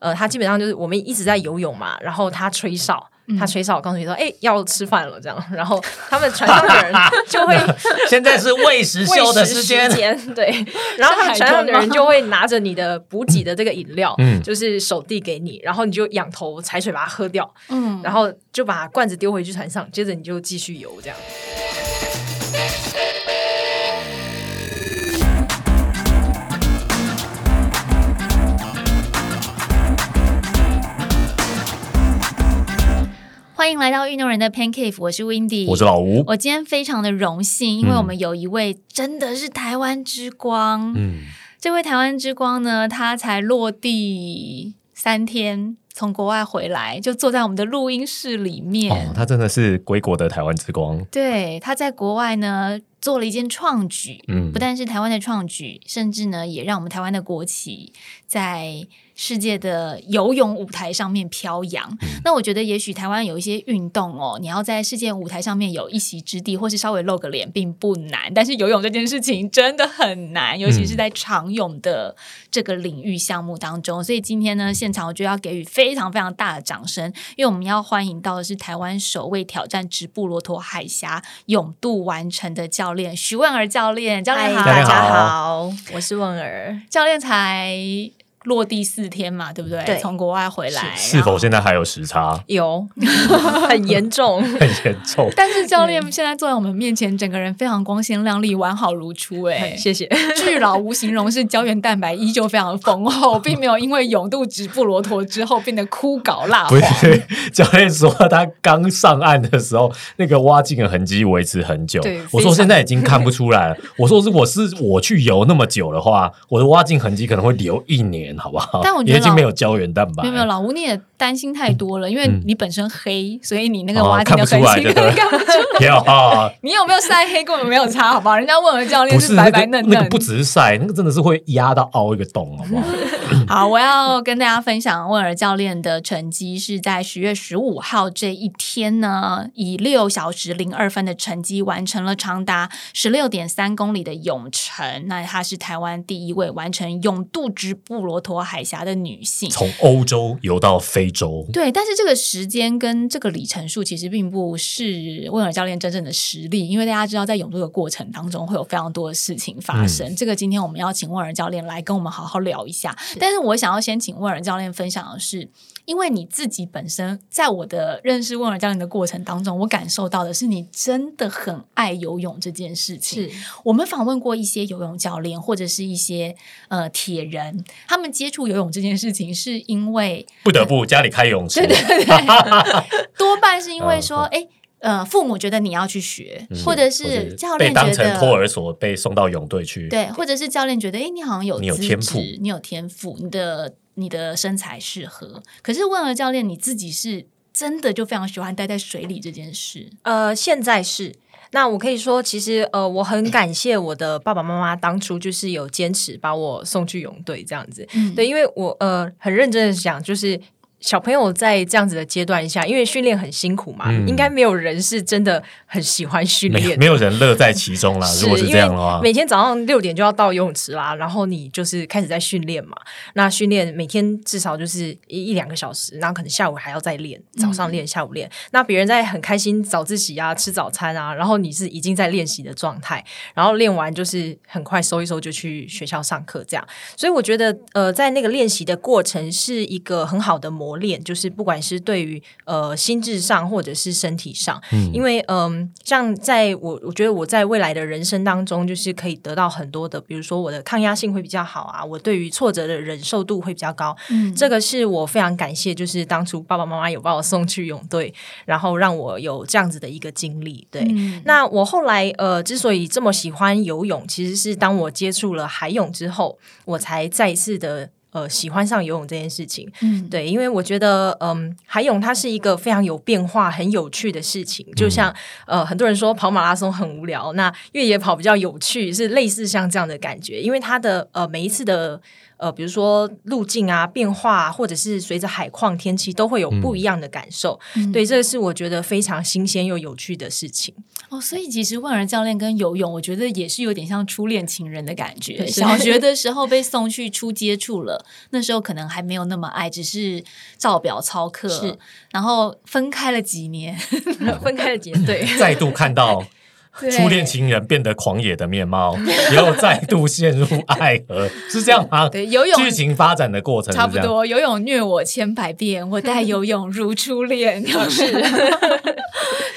呃，他基本上就是我们一直在游泳嘛，然后他吹哨。他吹哨，告诉你说：“哎，要吃饭了。”这样，然后他们船上的人就会 现在是喂食休的时间，对。然后他们船上的人就会拿着你的补给的这个饮料，嗯，就是手递给你，然后你就仰头踩水把它喝掉，嗯，然后就把罐子丢回去船上，接着你就继续游，这样。欢迎来到运动人的 Pancake，我是 w i n d y 我是老吴。我今天非常的荣幸，因为我们有一位真的是台湾之光。嗯，这位台湾之光呢，他才落地三天，从国外回来，就坐在我们的录音室里面。哦，他真的是归国的台湾之光。对，他在国外呢做了一件创举，嗯，不但是台湾的创举，甚至呢也让我们台湾的国旗在。世界的游泳舞台上面飘扬，那我觉得也许台湾有一些运动哦，你要在世界舞台上面有一席之地，或是稍微露个脸，并不难。但是游泳这件事情真的很难，尤其是在长泳的这个领域项目当中。所以今天呢，现场我就要给予非常非常大的掌声，因为我们要欢迎到的是台湾首位挑战直布罗陀海峡泳渡完成的教练徐问儿教练。教练好，大家好，我是问儿教练才。落地四天嘛，对不对？从国外回来，是否现在还有时差？有，很严重，很严重。但是教练现在坐在我们面前，整个人非常光鲜亮丽，完好如初。哎，谢谢。巨老无形容是胶原蛋白依旧非常丰厚，并没有因为永度直布罗陀之后变得枯槁蜡黄。教练说他刚上岸的时候，那个挖镜的痕迹维持很久。我说现在已经看不出来了。我说如果是我去游那么久的话，我的挖镜痕迹可能会留一年。好不好？但我觉得已经没有胶原蛋白。没有没有，老吴你也担心太多了，因为你本身黑，所以你那个挖看不出来，看不出来。你有没有晒黑根本没有差，好不好？人家问了教练是白白嫩嫩，不只是晒，那个真的是会压到凹一个洞，好不好？好，我要跟大家分享问尔教练的成绩是在十月十五号这一天呢，以六小时零二分的成绩完成了长达十六点三公里的泳程。那她是台湾第一位完成泳渡直布罗陀海峡的女性，从欧洲游到非洲。对，但是这个时间跟这个里程数其实并不是威尔教练真正的实力，因为大家知道在泳渡的过程当中会有非常多的事情发生。这个今天我们要请威尔教练来跟我们好好聊一下。但是我想要先请威尔教练分享的是，因为你自己本身在我的认识问尔教练的过程当中，我感受到的是你真的很爱游泳这件事情。是我们访问过一些游泳教练或者是一些呃铁人，他们接触游泳这件事情是因为不得不家里开泳池，对对 对，多半是因为说哎。呃，父母觉得你要去学，或者是教练觉得托儿所被送到泳队去，对，或者是教练觉得，哎，你好像有你有天赋，你有天赋，你的你的身材适合。可是问了教练，你自己是真的就非常喜欢待在水里这件事？呃，现在是。那我可以说，其实呃，我很感谢我的爸爸妈妈当初就是有坚持把我送去泳队这样子，对，因为我呃很认真的想就是。小朋友在这样子的阶段下，因为训练很辛苦嘛，应该没有人是真的很喜欢训练，没有人乐在其中啦。如果是这样的话，每天早上六点就要到游泳池啦，然后你就是开始在训练嘛。那训练每天至少就是一一两个小时，然后可能下午还要再练，早上练，下午练。那别人在很开心早自习啊，吃早餐啊，然后你是已经在练习的状态，然后练完就是很快收一收就去学校上课这样。所以我觉得，呃，在那个练习的过程是一个很好的模。磨练就是不管是对于呃心智上或者是身体上，因为嗯，像在我我觉得我在未来的人生当中，就是可以得到很多的，比如说我的抗压性会比较好啊，我对于挫折的忍受度会比较高。嗯，这个是我非常感谢，就是当初爸爸妈妈有把我送去泳队，然后让我有这样子的一个经历。对，那我后来呃之所以这么喜欢游泳，其实是当我接触了海泳之后，我才再一次的。呃，喜欢上游泳这件事情，嗯，对，因为我觉得，嗯，海泳它是一个非常有变化、很有趣的事情。就像呃，很多人说跑马拉松很无聊，那越野跑比较有趣，是类似像这样的感觉。因为它的呃每一次的呃，比如说路径啊变化，或者是随着海况天气都会有不一样的感受。对，这个是我觉得非常新鲜又有趣的事情。哦，所以其实万儿教练跟游泳，我觉得也是有点像初恋情人的感觉。小学的时候被送去初接触了，那时候可能还没有那么爱，只是照表操课。是，然后分开了几年，分开了几年，对，再度看到。初恋情人变得狂野的面貌，又再度陷入爱河，是这样吗？对，游泳剧情发展的过程差不多。游泳虐我千百遍，我待游泳如初恋。就是，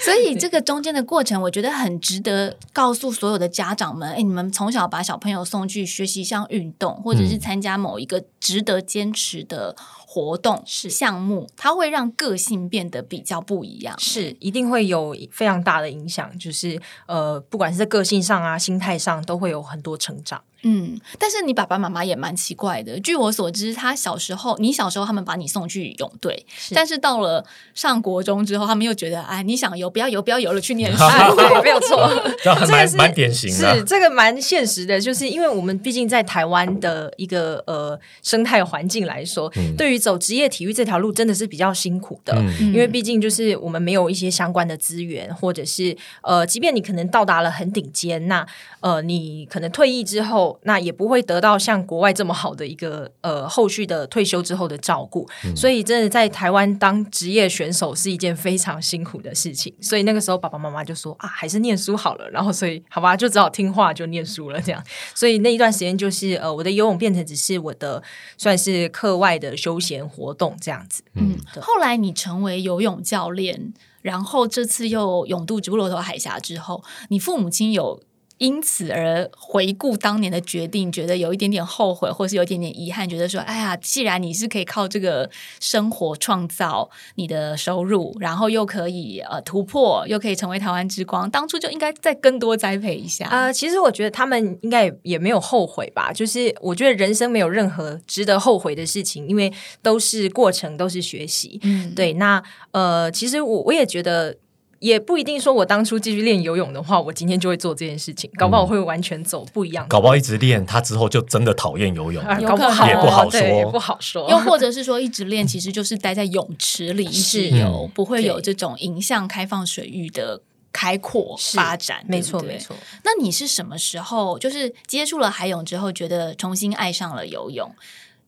所以这个中间的过程，我觉得很值得告诉所有的家长们：哎，你们从小把小朋友送去学习一项运动，或者是参加某一个值得坚持的。活动是项目，它会让个性变得比较不一样，是一定会有非常大的影响，就是呃，不管是在个性上啊、心态上，都会有很多成长。嗯，但是你爸爸妈妈也蛮奇怪的。据我所知，他小时候，你小时候他们把你送去泳队，但是到了上国中之后，他们又觉得，哎，你想游不要游，不要游了，去念书，对，没有错，这蛮蛮典型的，是这个蛮现实的，就是因为我们毕竟在台湾的一个呃生态环境来说，对于走职业体育这条路真的是比较辛苦的，因为毕竟就是我们没有一些相关的资源，或者是呃，即便你可能到达了很顶尖，那呃，你可能退役之后。那也不会得到像国外这么好的一个呃后续的退休之后的照顾，所以真的在台湾当职业选手是一件非常辛苦的事情。所以那个时候爸爸妈妈就说啊，还是念书好了。然后所以好吧，就只好听话就念书了。这样，所以那一段时间就是呃，我的游泳变成只是我的算是课外的休闲活动这样子。嗯，后来你成为游泳教练，然后这次又勇渡直布罗陀海峡之后，你父母亲有。因此而回顾当年的决定，觉得有一点点后悔，或是有一点点遗憾，觉得说：“哎呀，既然你是可以靠这个生活创造你的收入，然后又可以呃突破，又可以成为台湾之光，当初就应该再更多栽培一下。”呃，其实我觉得他们应该也没有后悔吧。就是我觉得人生没有任何值得后悔的事情，因为都是过程，都是学习。嗯，对。那呃，其实我我也觉得。也不一定说，我当初继续练游泳的话，我今天就会做这件事情。搞不好我会完全走不一样。搞不好一直练，他之后就真的讨厌游泳。搞不好也不好说，也不好说。又或者是说，一直练其实就是待在泳池里 一直游，不会有这种迎向开放水域的开阔发展。没错，没错。那你是什么时候就是接触了海泳之后，觉得重新爱上了游泳？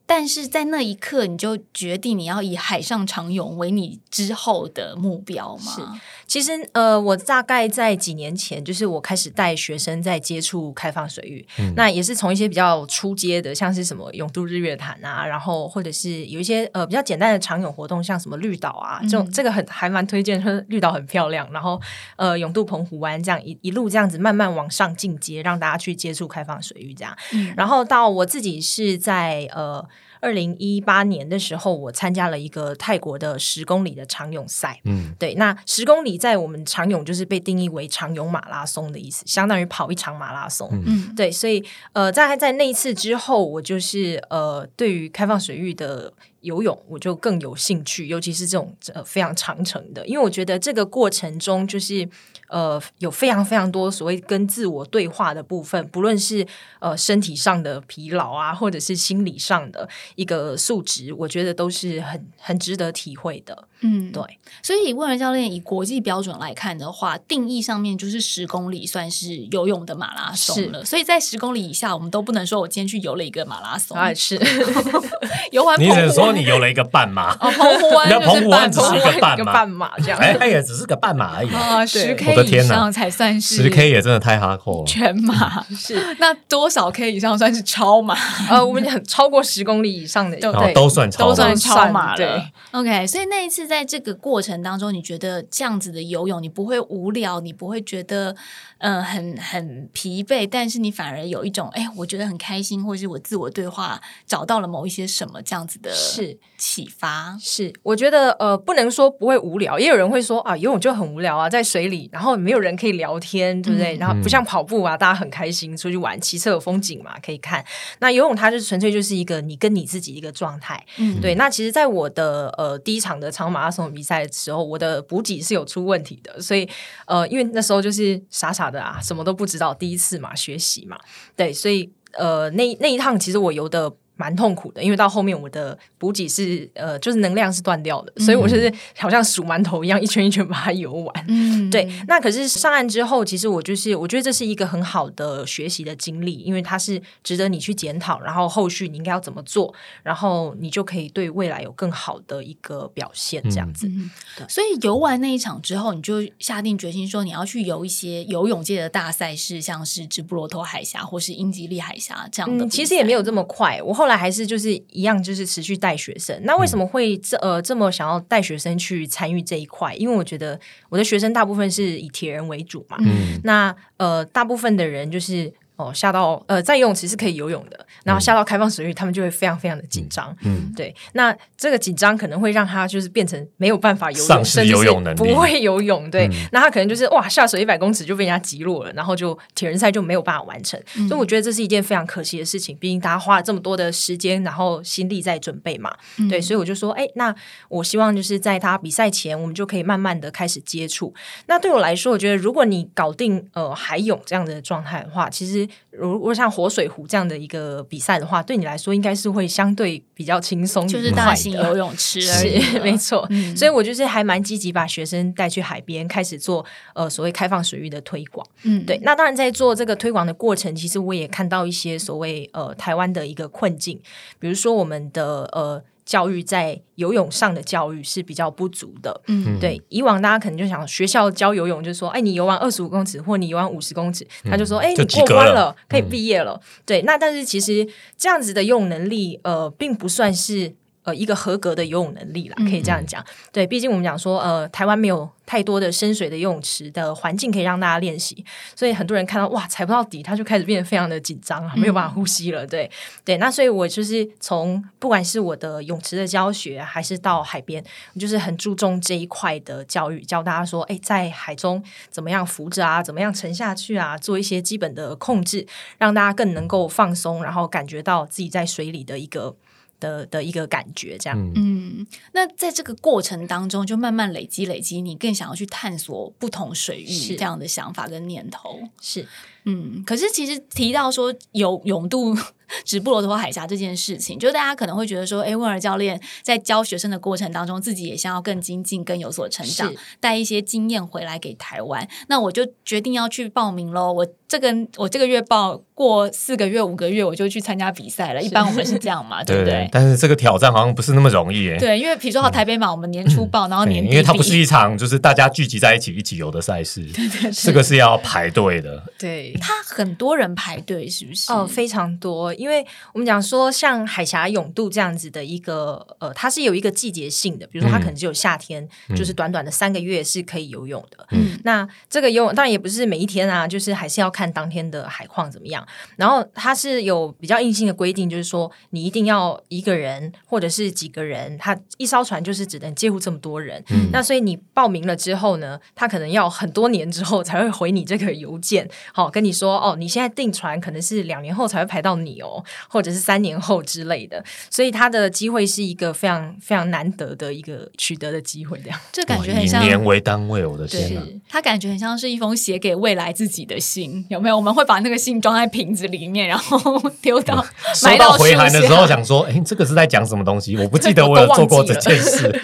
但是在那一刻，你就决定你要以海上长泳为你之后的目标吗？是，其实呃，我大概在几年前，就是我开始带学生在接触开放水域，那也是从一些比较初阶的，像是什么永渡日月潭啊，然后或者是有一些呃比较简单的长泳活动，像什么绿岛啊，这种这个很还蛮推荐，说绿岛很漂亮，然后呃永渡澎湖湾这样一一路这样子慢慢往上进阶，让大家去接触开放水域这样，然后到我自己是在呃。二零一八年的时候，我参加了一个泰国的十公里的长泳赛。嗯，对，那十公里在我们长泳就是被定义为长泳马拉松的意思，相当于跑一场马拉松。嗯，对，所以呃，在在那一次之后，我就是呃，对于开放水域的。游泳我就更有兴趣，尤其是这种呃非常长程的，因为我觉得这个过程中就是呃有非常非常多所谓跟自我对话的部分，不论是呃身体上的疲劳啊，或者是心理上的一个素质，我觉得都是很很值得体会的。嗯，对。所以问人教练以国际标准来看的话，定义上面就是十公里算是游泳的马拉松了。所以在十公里以下，我们都不能说我今天去游了一个马拉松。啊，是 游完你只能说你游了一个半马，哦澎湖湾澎湖湾只是一个半马，半马这样。哎也，只是个半马而已啊！十 K 以上才算是十 K 也真的太哈扣了。全马 是那多少 K 以上算是超马？呃，我们讲超过十公里以上的，对，都算超都算超马了。对，OK。所以那一次在这个过程当中，你觉得这样子的游泳，你不会无聊，你不会觉得？嗯，很很疲惫，但是你反而有一种哎，我觉得很开心，或者是我自我对话找到了某一些什么这样子的是启发。是，我觉得呃，不能说不会无聊，也有人会说啊，游泳就很无聊啊，在水里，然后没有人可以聊天，对不对？然后不像跑步啊，大家很开心出去玩，骑车有风景嘛，可以看。那游泳它就纯粹就是一个你跟你自己一个状态。嗯，对。那其实，在我的呃第一场的长马拉松比赛的时候，我的补给是有出问题的，所以呃，因为那时候就是傻傻。的啊，什么都不知道，第一次嘛，学习嘛，对，所以呃，那那一趟其实我游的蛮痛苦的，因为到后面我的补给是呃，就是能量是断掉的，所以我就是好像数馒头一样，一圈一圈把它游完。嗯，对。那可是上岸之后，其实我就是我觉得这是一个很好的学习的经历，因为它是值得你去检讨，然后后续你应该要怎么做，然后你就可以对未来有更好的一个表现，这样子。所以游完那一场之后，你就下定决心说你要去游一些游泳界的大赛事，像是直布罗陀海峡或是英吉利海峡这样的。其实也没有这么快，我后。后来还是就是一样，就是持续带学生。那为什么会这呃这么想要带学生去参与这一块？因为我觉得我的学生大部分是以铁人为主嘛。嗯，那呃大部分的人就是。哦，下到呃，在游泳池是可以游泳的，然后下到开放水域，他们就会非常非常的紧张。嗯，对，那这个紧张可能会让他就是变成没有办法游泳，甚至不会游泳。对，那他可能就是哇，下水一百公尺就被人家击落了，然后就铁人赛就没有办法完成。所以我觉得这是一件非常可惜的事情，毕竟大家花了这么多的时间，然后心力在准备嘛。对，所以我就说，哎，那我希望就是在他比赛前，我们就可以慢慢的开始接触。那对我来说，我觉得如果你搞定呃海泳这样的状态的话，其实。如果像活水湖这样的一个比赛的话，对你来说应该是会相对比较轻松，就是大型游泳池而已。没错，所以我就是还蛮积极把学生带去海边，开始做呃所谓开放水域的推广。嗯，对。那当然在做这个推广的过程，其实我也看到一些所谓呃台湾的一个困境，比如说我们的呃。教育在游泳上的教育是比较不足的，嗯，对。以往大家可能就想学校教游泳，就说，哎，你游完二十五公尺，或你游完五十公尺，他就说，哎，你过关了，可以毕业了。对，那但是其实这样子的游泳能力，呃，并不算是。呃，一个合格的游泳能力啦，可以这样讲。对，毕竟我们讲说，呃，台湾没有太多的深水的游泳池的环境可以让大家练习，所以很多人看到哇，踩不到底，他就开始变得非常的紧张，没有办法呼吸了。对，对，那所以我就是从不管是我的泳池的教学，还是到海边，我就是很注重这一块的教育，教大家说，哎，在海中怎么样浮着啊，怎么样沉下去啊，做一些基本的控制，让大家更能够放松，然后感觉到自己在水里的一个。的的一个感觉，这样。嗯，那在这个过程当中，就慢慢累积累积，你更想要去探索不同水域这样的想法跟念头。是，嗯。可是其实提到说有勇度 直布罗陀海峡这件事情，就大家可能会觉得说，哎，温尔教练在教学生的过程当中，自己也想要更精进、更有所成长，带一些经验回来给台湾。那我就决定要去报名喽。我这个我这个月报。过四个月、五个月，我就去参加比赛了。一般我们是这样嘛，对不对？但是这个挑战好像不是那么容易耶。对，因为比如说台北马，我们年初报，然后年因为它不是一场就是大家聚集在一起一起游的赛事，对对，这个是要排队的。对，它很多人排队，是不是？哦，非常多。因为我们讲说，像海峡泳渡这样子的一个呃，它是有一个季节性的，比如说它可能只有夏天，就是短短的三个月是可以游泳的。嗯，那这个游泳当然也不是每一天啊，就是还是要看当天的海况怎么样，然后。它是有比较硬性的规定，就是说你一定要一个人或者是几个人，他一艘船就是只能接护这么多人。嗯那所以你报名了之后呢，他可能要很多年之后才会回你这个邮件，好跟你说哦，你现在订船可能是两年后才会排到你哦，或者是三年后之类的。所以他的机会是一个非常非常难得的一个取得的机会，这样这感觉很像年为单位，我的天，他感觉很像是一封写给未来自己的信，有没有？我们会把那个信装在瓶子里面，然后。丢到收到回函的时候，想说：“哎，这个是在讲什么东西？我不记得 我有做过这件事，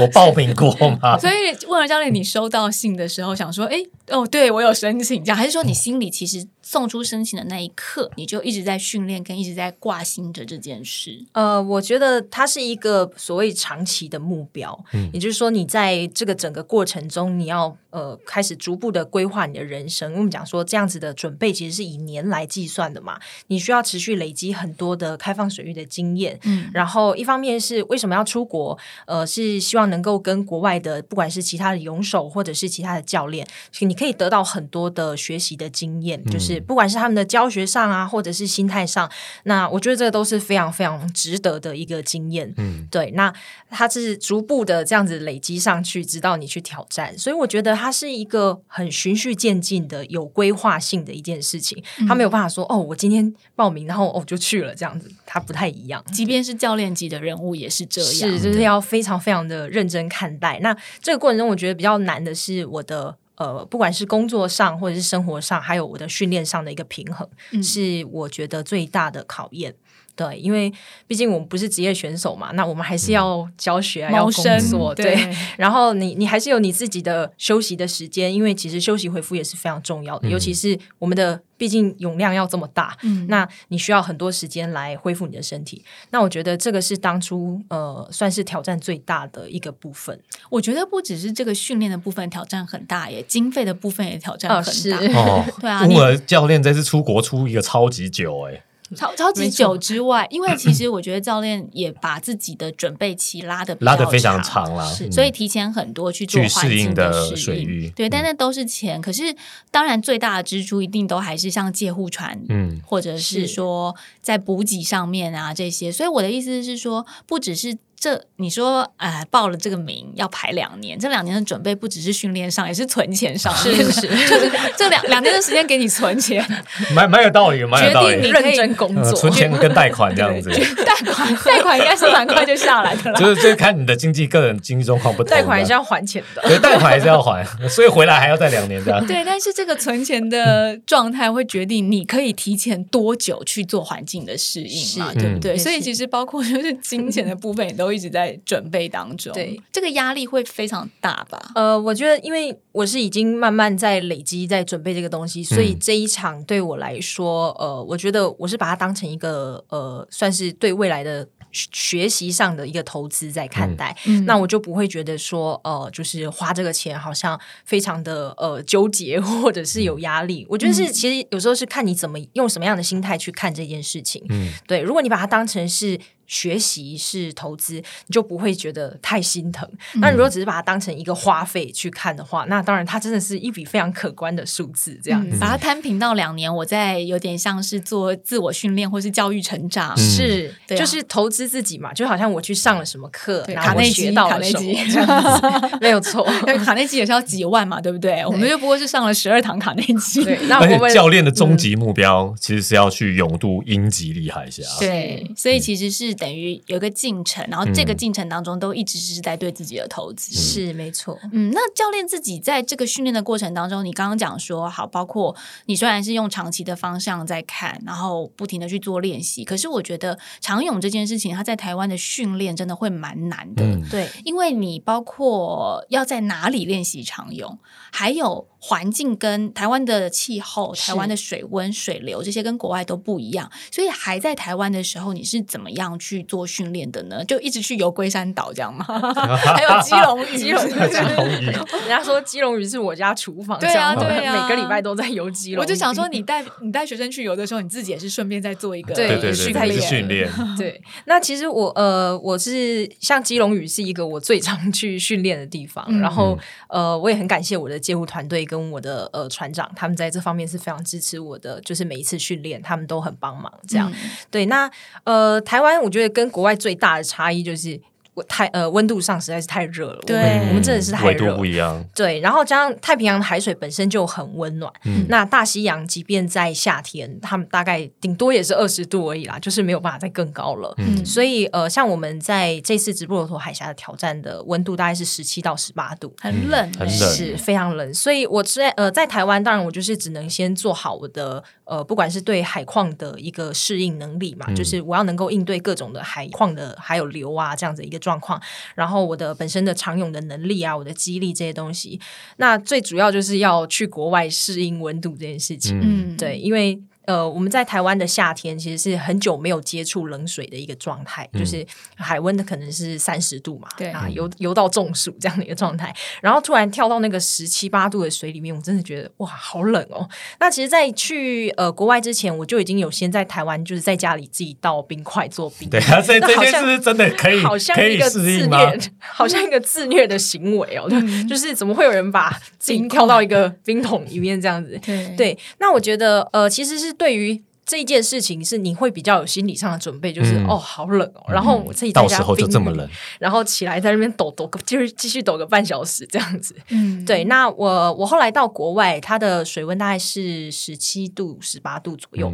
我报名过吗？” 所以问了教练，你收到信的时候，想说：“哎，哦，对我有申请，这样还是说你心里其实？”送出申请的那一刻，你就一直在训练，跟一直在挂心着这件事。呃，我觉得它是一个所谓长期的目标，嗯，也就是说，你在这个整个过程中，你要呃开始逐步的规划你的人生。我们讲说，这样子的准备其实是以年来计算的嘛，你需要持续累积很多的开放水域的经验。嗯，然后一方面是为什么要出国？呃，是希望能够跟国外的不管是其他的泳手或者是其他的教练，你可以得到很多的学习的经验，就是。不管是他们的教学上啊，或者是心态上，那我觉得这个都是非常非常值得的一个经验。嗯，对，那它是逐步的这样子累积上去，直到你去挑战。所以我觉得它是一个很循序渐进的、有规划性的一件事情。他没有办法说哦，我今天报名，然后哦就去了这样子，他不太一样。即便是教练级的人物也是这样，是就是要非常非常的认真看待。那这个过程中，我觉得比较难的是我的。呃，不管是工作上或者是生活上，还有我的训练上的一个平衡，是我觉得最大的考验。对，因为毕竟我们不是职业选手嘛，那我们还是要教学啊，要工作，对。然后你你还是有你自己的休息的时间，因为其实休息回复也是非常重要的，尤其是我们的毕竟容量要这么大，嗯，那你需要很多时间来恢复你的身体。那我觉得这个是当初呃算是挑战最大的一个部分。我觉得不只是这个训练的部分挑战很大，耶经费的部分也挑战很大。哦，对啊，乌尔教练这次出国出一个超级久哎。超超级久之外，因为其实我觉得教练也把自己的准备期拉的拉的非常长了，所以提前很多去做适应的水域。对，但那都是钱。可是当然最大的支出一定都还是像借护船，嗯，或者是说在补给上面啊这些。所以我的意思是说，不只是。这你说，哎，报了这个名要排两年，这两年的准备不只是训练上，也是存钱上，是是，就是这两两年的时间给你存钱，蛮蛮有道理，蛮有道理。你认真工作，存钱跟贷款这样子，贷款贷款应该是蛮快就下来的了。就是就是看你的经济个人经济状况不同，贷款还是要还钱的，对，贷款还是要还，所以回来还要再两年这样。对，但是这个存钱的状态会决定你可以提前多久去做环境的适应嘛，对不对？所以其实包括就是金钱的部分也都一直在准。准备当中，对这个压力会非常大吧？呃，我觉得，因为我是已经慢慢在累积，在准备这个东西，所以这一场对我来说，呃，我觉得我是把它当成一个呃，算是对未来的学习上的一个投资在看待。那我就不会觉得说，呃，就是花这个钱好像非常的呃纠结，或者是有压力。我觉得是，其实有时候是看你怎么用什么样的心态去看这件事情。嗯，对，如果你把它当成是。学习是投资，你就不会觉得太心疼。那如果只是把它当成一个花费去看的话，那当然它真的是一笔非常可观的数字。这样子把它摊平到两年，我在有点像是做自我训练或是教育成长，是就是投资自己嘛，就好像我去上了什么课，卡内基卡内基这样子，没有错。卡内基也是要几万嘛，对不对？我们就不过是上了十二堂卡内基。对那我们教练的终极目标其实是要去勇度英吉利海峡。对，所以其实是。等于有一个进程，然后这个进程当中都一直是在对自己的投资，是没错。嗯，那教练自己在这个训练的过程当中，你刚刚讲说好，包括你虽然是用长期的方向在看，然后不停的去做练习，可是我觉得长泳这件事情，它在台湾的训练真的会蛮难的，对，因为你包括要在哪里练习长泳，还有。环境跟台湾的气候、台湾的水温、水流这些跟国外都不一样，所以还在台湾的时候，你是怎么样去做训练的呢？就一直去游龟山岛这样吗？还有基隆鱼，基隆鱼，人家说基隆鱼是我家厨房，对啊，对啊，每个礼拜都在游基隆。我就想说，你带你带学生去游的时候，你自己也是顺便在做一个对对对训练。对，那其实我呃，我是像基隆鱼是一个我最常去训练的地方，然后呃，我也很感谢我的街舞团队跟。跟我的呃船长，他们在这方面是非常支持我的，就是每一次训练，他们都很帮忙。这样对，那呃，台湾我觉得跟国外最大的差异就是。太呃温度上实在是太热了，对，我们真的是太热，不一样。对，然后加上太平洋的海水本身就很温暖，那大西洋即便在夏天，他们大概顶多也是二十度而已啦，就是没有办法再更高了。嗯，所以呃，像我们在这次直布罗陀海峡的挑战的温度大概是十七到十八度，很冷，很冷，是非常冷。所以我在呃在台湾，当然我就是只能先做好我的呃，不管是对海况的一个适应能力嘛，就是我要能够应对各种的海况的还有流啊这样子一个状况，然后。然后我的本身的长泳的能力啊，我的肌力这些东西，那最主要就是要去国外适应温度这件事情。嗯，对，因为。呃，我们在台湾的夏天其实是很久没有接触冷水的一个状态，就是海温的可能是三十度嘛，对啊，游游到中暑这样的一个状态，然后突然跳到那个十七八度的水里面，我真的觉得哇，好冷哦。那其实，在去呃国外之前，我就已经有先在台湾，就是在家里自己倒冰块做冰，对啊，这这件事真的可以，好像一个自虐，好像一个自虐的行为哦，就是怎么会有人把自己跳到一个冰桶里面这样子？对，那我觉得呃，其实是。对于这件事情，是你会比较有心理上的准备，就是哦，好冷哦，然后我自己到时候就这么冷，然后起来在那边抖抖个，就是继续抖个半小时这样子。嗯，对。那我我后来到国外，它的水温大概是十七度、十八度左右。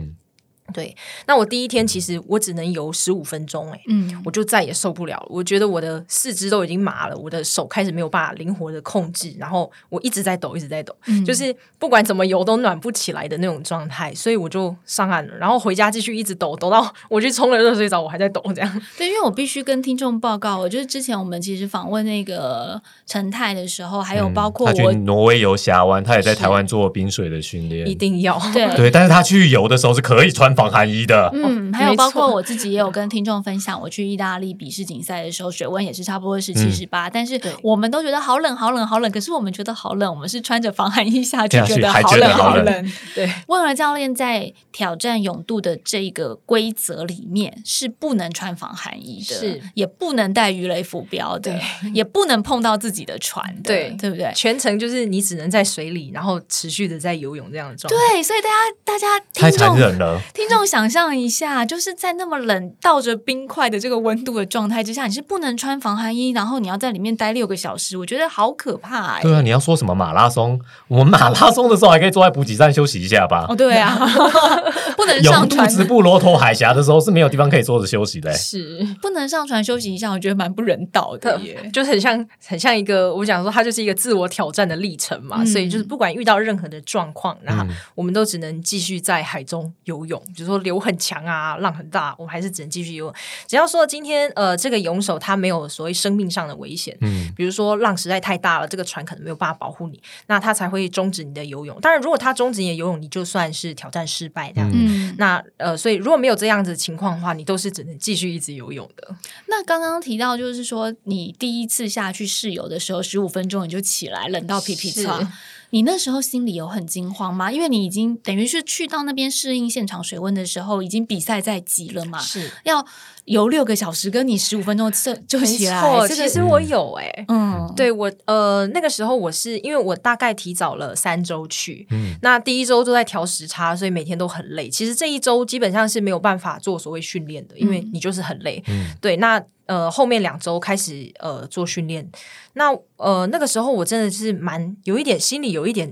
对，那我第一天其实我只能游十五分钟，哎，嗯，我就再也受不了了。我觉得我的四肢都已经麻了，我的手开始没有办法灵活的控制，然后我一直在抖，一直在抖，就是不管怎么游都暖不起来的那种状态，所以我就上岸了，然后回家继续一直抖，抖到我去冲了热水澡，我还在抖，这样。对，因为我必须跟听众报告，我就是之前我们其实访问那个陈泰的时候，还有包括我挪威游峡湾，他也在台湾做冰水的训练，一定要对对，但是他去游的时候是可以穿防寒衣的。嗯，还有包括我自己也有跟听众分享，我去意大利比世锦赛的时候，水温也是差不多是七十八，但是我们都觉得好冷好冷好冷，可是我们觉得好冷，我们是穿着防寒衣下去，觉得好冷好冷。对，问了教练在挑战泳度的这个规则里面是不能穿防寒衣的，是。也不能带鱼雷浮标的，也不能碰到自己的船的，对。对不对？全程就是你只能在水里，然后持续的在游泳这样的状态。对，所以大家大家太残忍了，听众想象一下，就是在那么冷、倒着冰块的这个温度的状态之下，你是不能穿防寒衣，然后你要在里面待六个小时，我觉得好可怕。对啊，你要说什么马拉松？我们马拉松的时候还可以坐在补给站休息一下吧？哦，对啊，不能上船。直布罗陀海峡的时候是没有地方可以坐着休息的，是不能上船休息一下，我觉得蛮不人道的耶，就很像很像一个我讲说，它就是一个自我挑战的历程嘛。所以就是不管遇到任何的状况，那我们都只能继续在海中游泳，比如说流很强啊，浪很大，我们还是只能继续游。只要说今天呃这个泳手他没有所谓生命上的危险，嗯，比如说浪实在太大了，这个船可能没有办法保护你，那他才会终止你的游泳。当然，如果他终止你的游泳，你就算是挑战失败这样。那呃，所以如果没有这样子情况的话，你都是只能继续一直游泳的。那刚刚提到就是说，你第一次下去试游的时候，十五分钟你就起来，冷到皮皮擦。你那时候心里有很惊慌吗？因为你已经等于是去到那边适应现场水温的时候，已经比赛在即了嘛？是要游六个小时，跟你十五分钟就就起来。其实我有哎，嗯，对我呃那个时候我是因为我大概提早了三周去，嗯，那第一周都在调时差，所以每天都很累。其实这一周基本上是没有办法做所谓训练的，因为你就是很累。嗯，对，那。呃，后面两周开始呃做训练，那呃那个时候我真的是蛮有一点心里有一点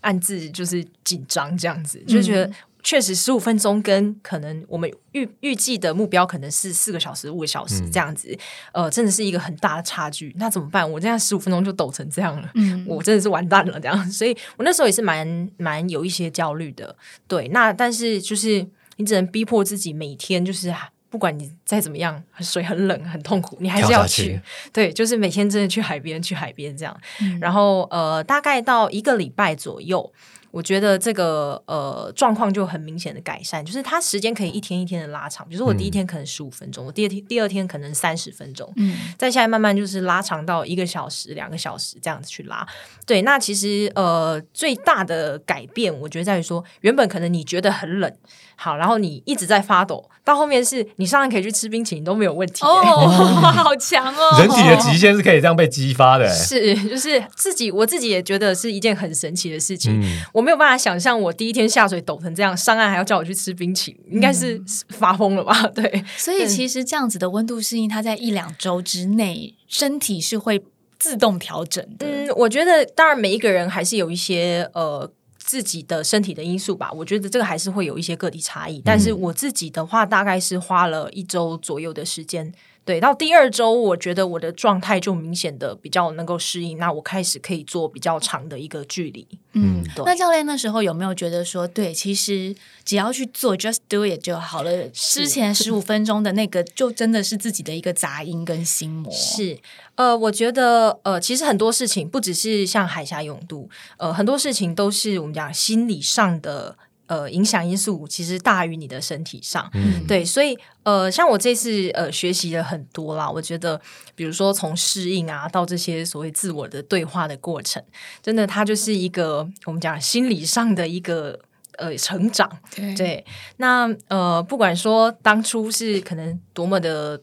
暗自就是紧张这样子，就觉得确实十五分钟跟可能我们预预计的目标可能是四个小时五个小时这样子，呃真的是一个很大的差距。那怎么办？我这样十五分钟就抖成这样了，我真的是完蛋了这样。所以我那时候也是蛮蛮有一些焦虑的。对，那但是就是你只能逼迫自己每天就是。不管你再怎么样，水很冷很痛苦，你还是要去。对，就是每天真的去海边，去海边这样。然后呃，大概到一个礼拜左右。我觉得这个呃状况就很明显的改善，就是它时间可以一天一天的拉长。比如说我第一天可能十五分钟，我第二天第二天可能三十分钟，嗯，再下来慢慢就是拉长到一个小时、两个小时这样子去拉。对，那其实呃最大的改变，我觉得在于说，原本可能你觉得很冷，好，然后你一直在发抖，到后面是你上岸可以去吃冰淇淋都没有问题。哦，好强哦！人体的 极限是可以这样被激发的，是就是自己我自己也觉得是一件很神奇的事情。我没有办法想象，我第一天下水抖成这样，上岸还要叫我去吃冰淇淋，应该是发疯了吧？对，所以其实这样子的温度适应，它在一两周之内，身体是会自动调整的。嗯，我觉得当然每一个人还是有一些呃自己的身体的因素吧。我觉得这个还是会有一些个体差异，但是我自己的话，大概是花了一周左右的时间。对，到第二周，我觉得我的状态就明显的比较能够适应，那我开始可以做比较长的一个距离。嗯，那教练那时候有没有觉得说，对，其实只要去做，just do it 就好了。之前 十五分钟的那个，就真的是自己的一个杂音跟心魔。是，呃，我觉得，呃，其实很多事情不只是像海峡泳度，呃，很多事情都是我们讲心理上的。呃，影响因素其实大于你的身体上，对，所以呃，像我这次呃学习了很多啦，我觉得，比如说从适应啊，到这些所谓自我的对话的过程，真的，它就是一个我们讲心理上的一个呃成长，对，那呃，不管说当初是可能多么的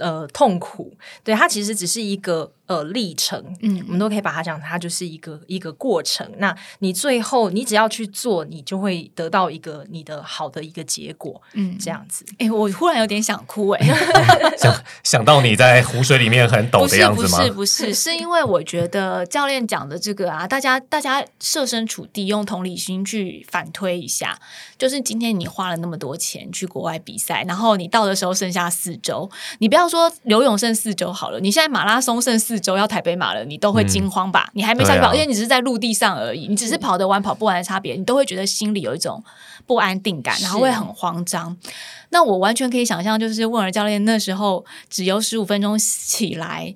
呃痛苦，对，它其实只是一个。呃历程，嗯，我们都可以把它讲，它就是一个一个过程。那你最后你只要去做，你就会得到一个你的好的一个结果，嗯，这样子。哎，我忽然有点想哭，哎，想想到你在湖水里面很抖的样子吗？不是，不是，是因为我觉得教练讲的这个啊，大家大家设身处地用同理心去反推一下，就是今天你花了那么多钱去国外比赛，然后你到的时候剩下四周，你不要说游泳剩四周好了，你现在马拉松剩四。周要台北马了，你都会惊慌吧？你还没下去跑，因为你只是在陆地上而已，你只是跑得完跑不完的差别，你都会觉得心里有一种不安定感，然后会很慌张。那我完全可以想象，就是问儿教练那时候只游十五分钟起来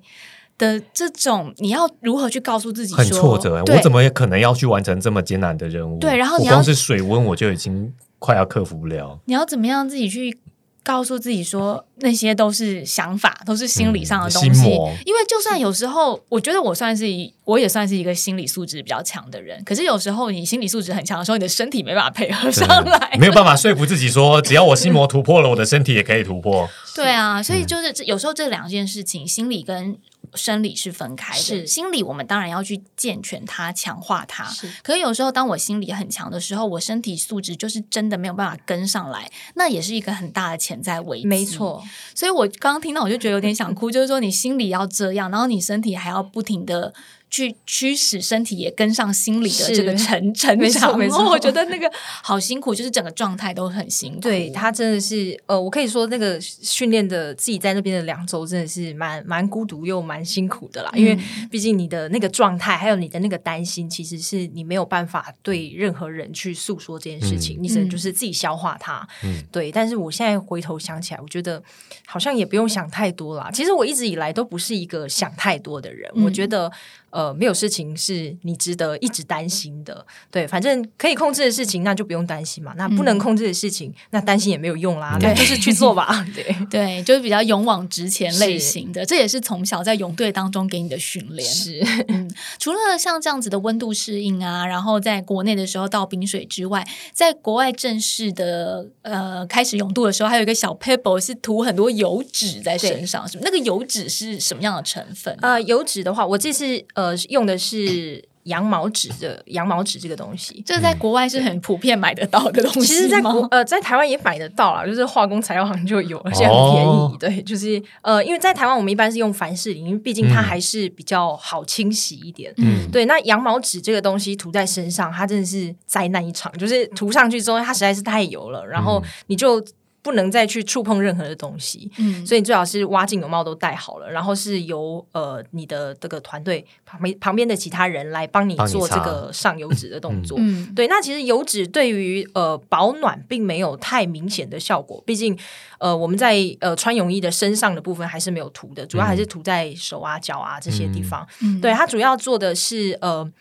的这种，你要如何去告诉自己？很挫折，我怎么也可能要去完成这么艰难的任务？对，然后你光是水温我就已经快要克服不了。你要怎么样自己去？告诉自己说那些都是想法，都是心理上的东西。因为就算有时候，我觉得我算是一，我也算是一个心理素质比较强的人。可是有时候你心理素质很强的时候，你的身体没办法配合上来，没有办法说服自己说，只要我心魔突破了，我的身体也可以突破。对啊，所以就是有时候这两件事情，心理跟。生理是分开的，心理我们当然要去健全它、强化它。可是有时候当我心理很强的时候，我身体素质就是真的没有办法跟上来，那也是一个很大的潜在危机。没错，所以我刚刚听到我就觉得有点想哭，就是说你心里要这样，然后你身体还要不停的。去驱使身体也跟上心理的这个成 成长，没错，我觉得那个好辛苦，就是整个状态都很辛苦。对他真的是，呃，我可以说那个训练的自己在那边的两周真的是蛮蛮孤独又蛮辛苦的啦，因为毕竟你的那个状态还有你的那个担心，其实是你没有办法对任何人去诉说这件事情，你只能就是自己消化它。嗯，对。但是我现在回头想起来，我觉得好像也不用想太多啦。其实我一直以来都不是一个想太多的人，我觉得。呃，没有事情是你值得一直担心的，对，反正可以控制的事情，那就不用担心嘛。那不能控制的事情，那担心也没有用啦，那就是去做吧。对对，就是比较勇往直前类型的，这也是从小在泳队当中给你的训练。是，嗯，除了像这样子的温度适应啊，然后在国内的时候到冰水之外，在国外正式的呃开始泳度的时候，还有一个小 pebble 是涂很多油脂在身上，是那个油脂是什么样的成分？呃，油脂的话，我这次呃。呃，用的是羊毛纸的羊毛纸这个东西，这在国外是很普遍买得到的东西。其实，在国呃，在台湾也买得到啦，就是化工材料行就有，而且很便宜。对，就是呃，因为在台湾我们一般是用凡士林，因为毕竟它还是比较好清洗一点。嗯，对。那羊毛纸这个东西涂在身上，它真的是灾难一场，就是涂上去之后，它实在是太油了，然后你就。不能再去触碰任何的东西，嗯，所以你最好是挖镜泳帽都戴好了，然后是由呃你的这个团队旁边旁边的其他人来帮你做这个上油脂的动作，嗯，对。那其实油脂对于呃保暖并没有太明显的效果，毕竟呃我们在呃穿泳衣的身上的部分还是没有涂的，主要还是涂在手啊脚啊这些地方，对，它主要做的是呃。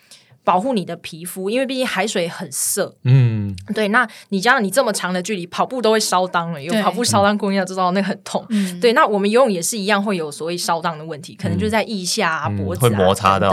保护你的皮肤，因为毕竟海水很涩。嗯，对。那你加上你这么长的距离跑步都会烧裆了，有跑步烧裆过，你要知道那很痛。对，那我们游泳也是一样，会有所谓烧裆的问题，可能就在腋下、啊、脖子会摩擦的。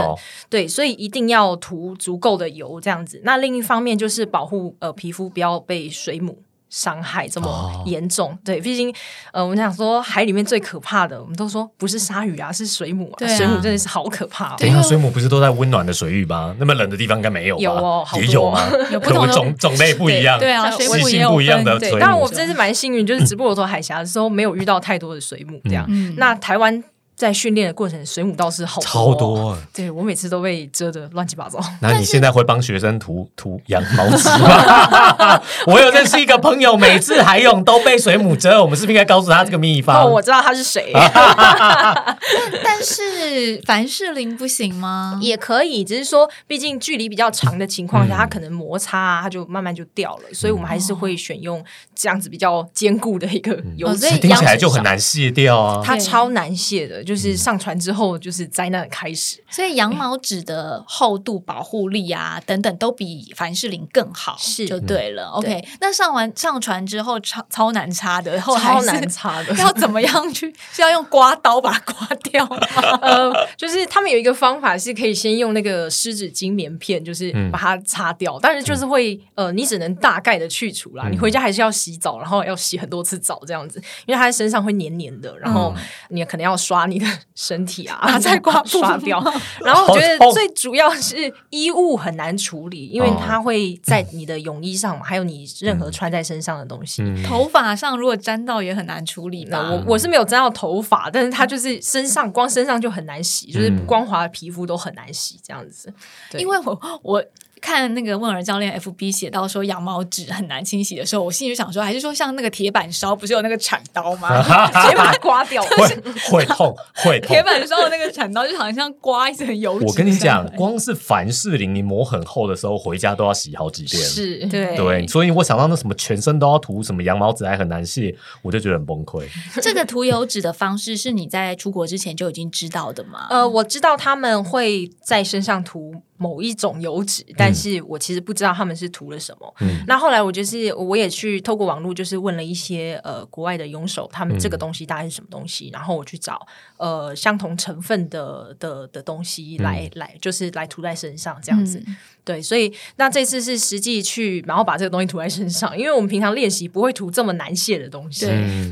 对，所以一定要涂足够的油，这样子。那另一方面就是保护呃皮肤不要被水母。伤害这么严重，对，毕竟，呃，我们想说海里面最可怕的，我们都说不是鲨鱼啊，是水母啊，水母真的是好可怕。对啊，水母不是都在温暖的水域吗？那么冷的地方应该没有吧？有哦，也有啊，有不同种 种类不一样，对啊，水母也不一样的水母。当然，我真是蛮幸运，就是直布罗陀海峡的时候没有遇到太多的水母，这样。那台湾。在训练的过程，水母倒是好超多，对我每次都被蛰的乱七八糟。那你现在会帮学生涂涂羊毛纸吗？我有认识一个朋友，每次海泳都被水母蛰，我们是不是应该告诉他这个秘方？哦，我知道他是谁。但是凡士林不行吗？也可以，只是说毕竟距离比较长的情况下，它可能摩擦，它就慢慢就掉了。所以我们还是会选用这样子比较坚固的一个油脂，听起来就很难卸掉啊。它超难卸的。就是上船之后，就是灾难的开始。所以羊毛纸的厚度、保护力啊等等，都比凡士林更好，是就对了。OK，那上完上船之后，超超难擦的，超难擦的，要怎么样去？是要用刮刀把它刮掉？呃，就是他们有一个方法，是可以先用那个湿纸巾棉片，就是把它擦掉。但是就是会呃，你只能大概的去除啦。你回家还是要洗澡，然后要洗很多次澡这样子，因为它在身上会黏黏的，然后你可能要刷你。的身体啊，在刮 刷掉。然后我觉得最主要是衣物很难处理，因为它会在你的泳衣上嘛，还有你任何穿在身上的东西。头发上如果沾到也很难处理吧？我我是没有沾到头发，但是它就是身上光身上就很难洗，就是光滑的皮肤都很难洗这样子。因为我我。看那个问儿教练 FB 写到说羊毛纸很难清洗的时候，我心里想说，还是说像那个铁板烧，不是有那个铲刀吗？直接把它刮掉，会会痛会痛。铁板烧的那个铲刀就好像像刮一层油。我跟你讲，光是凡士林你抹很厚的时候，回家都要洗好几遍。是对对，所以我想到那什么全身都要涂什么羊毛纸还很难卸，我就觉得很崩溃。这个涂油纸的方式是你在出国之前就已经知道的吗？呃，我知道他们会在身上涂。某一种油脂，但是我其实不知道他们是涂了什么。那后来我就是我也去透过网络，就是问了一些呃国外的泳手，他们这个东西大概是什么东西，然后我去找呃相同成分的的的东西来来，就是来涂在身上这样子。对，所以那这次是实际去，然后把这个东西涂在身上，因为我们平常练习不会涂这么难卸的东西。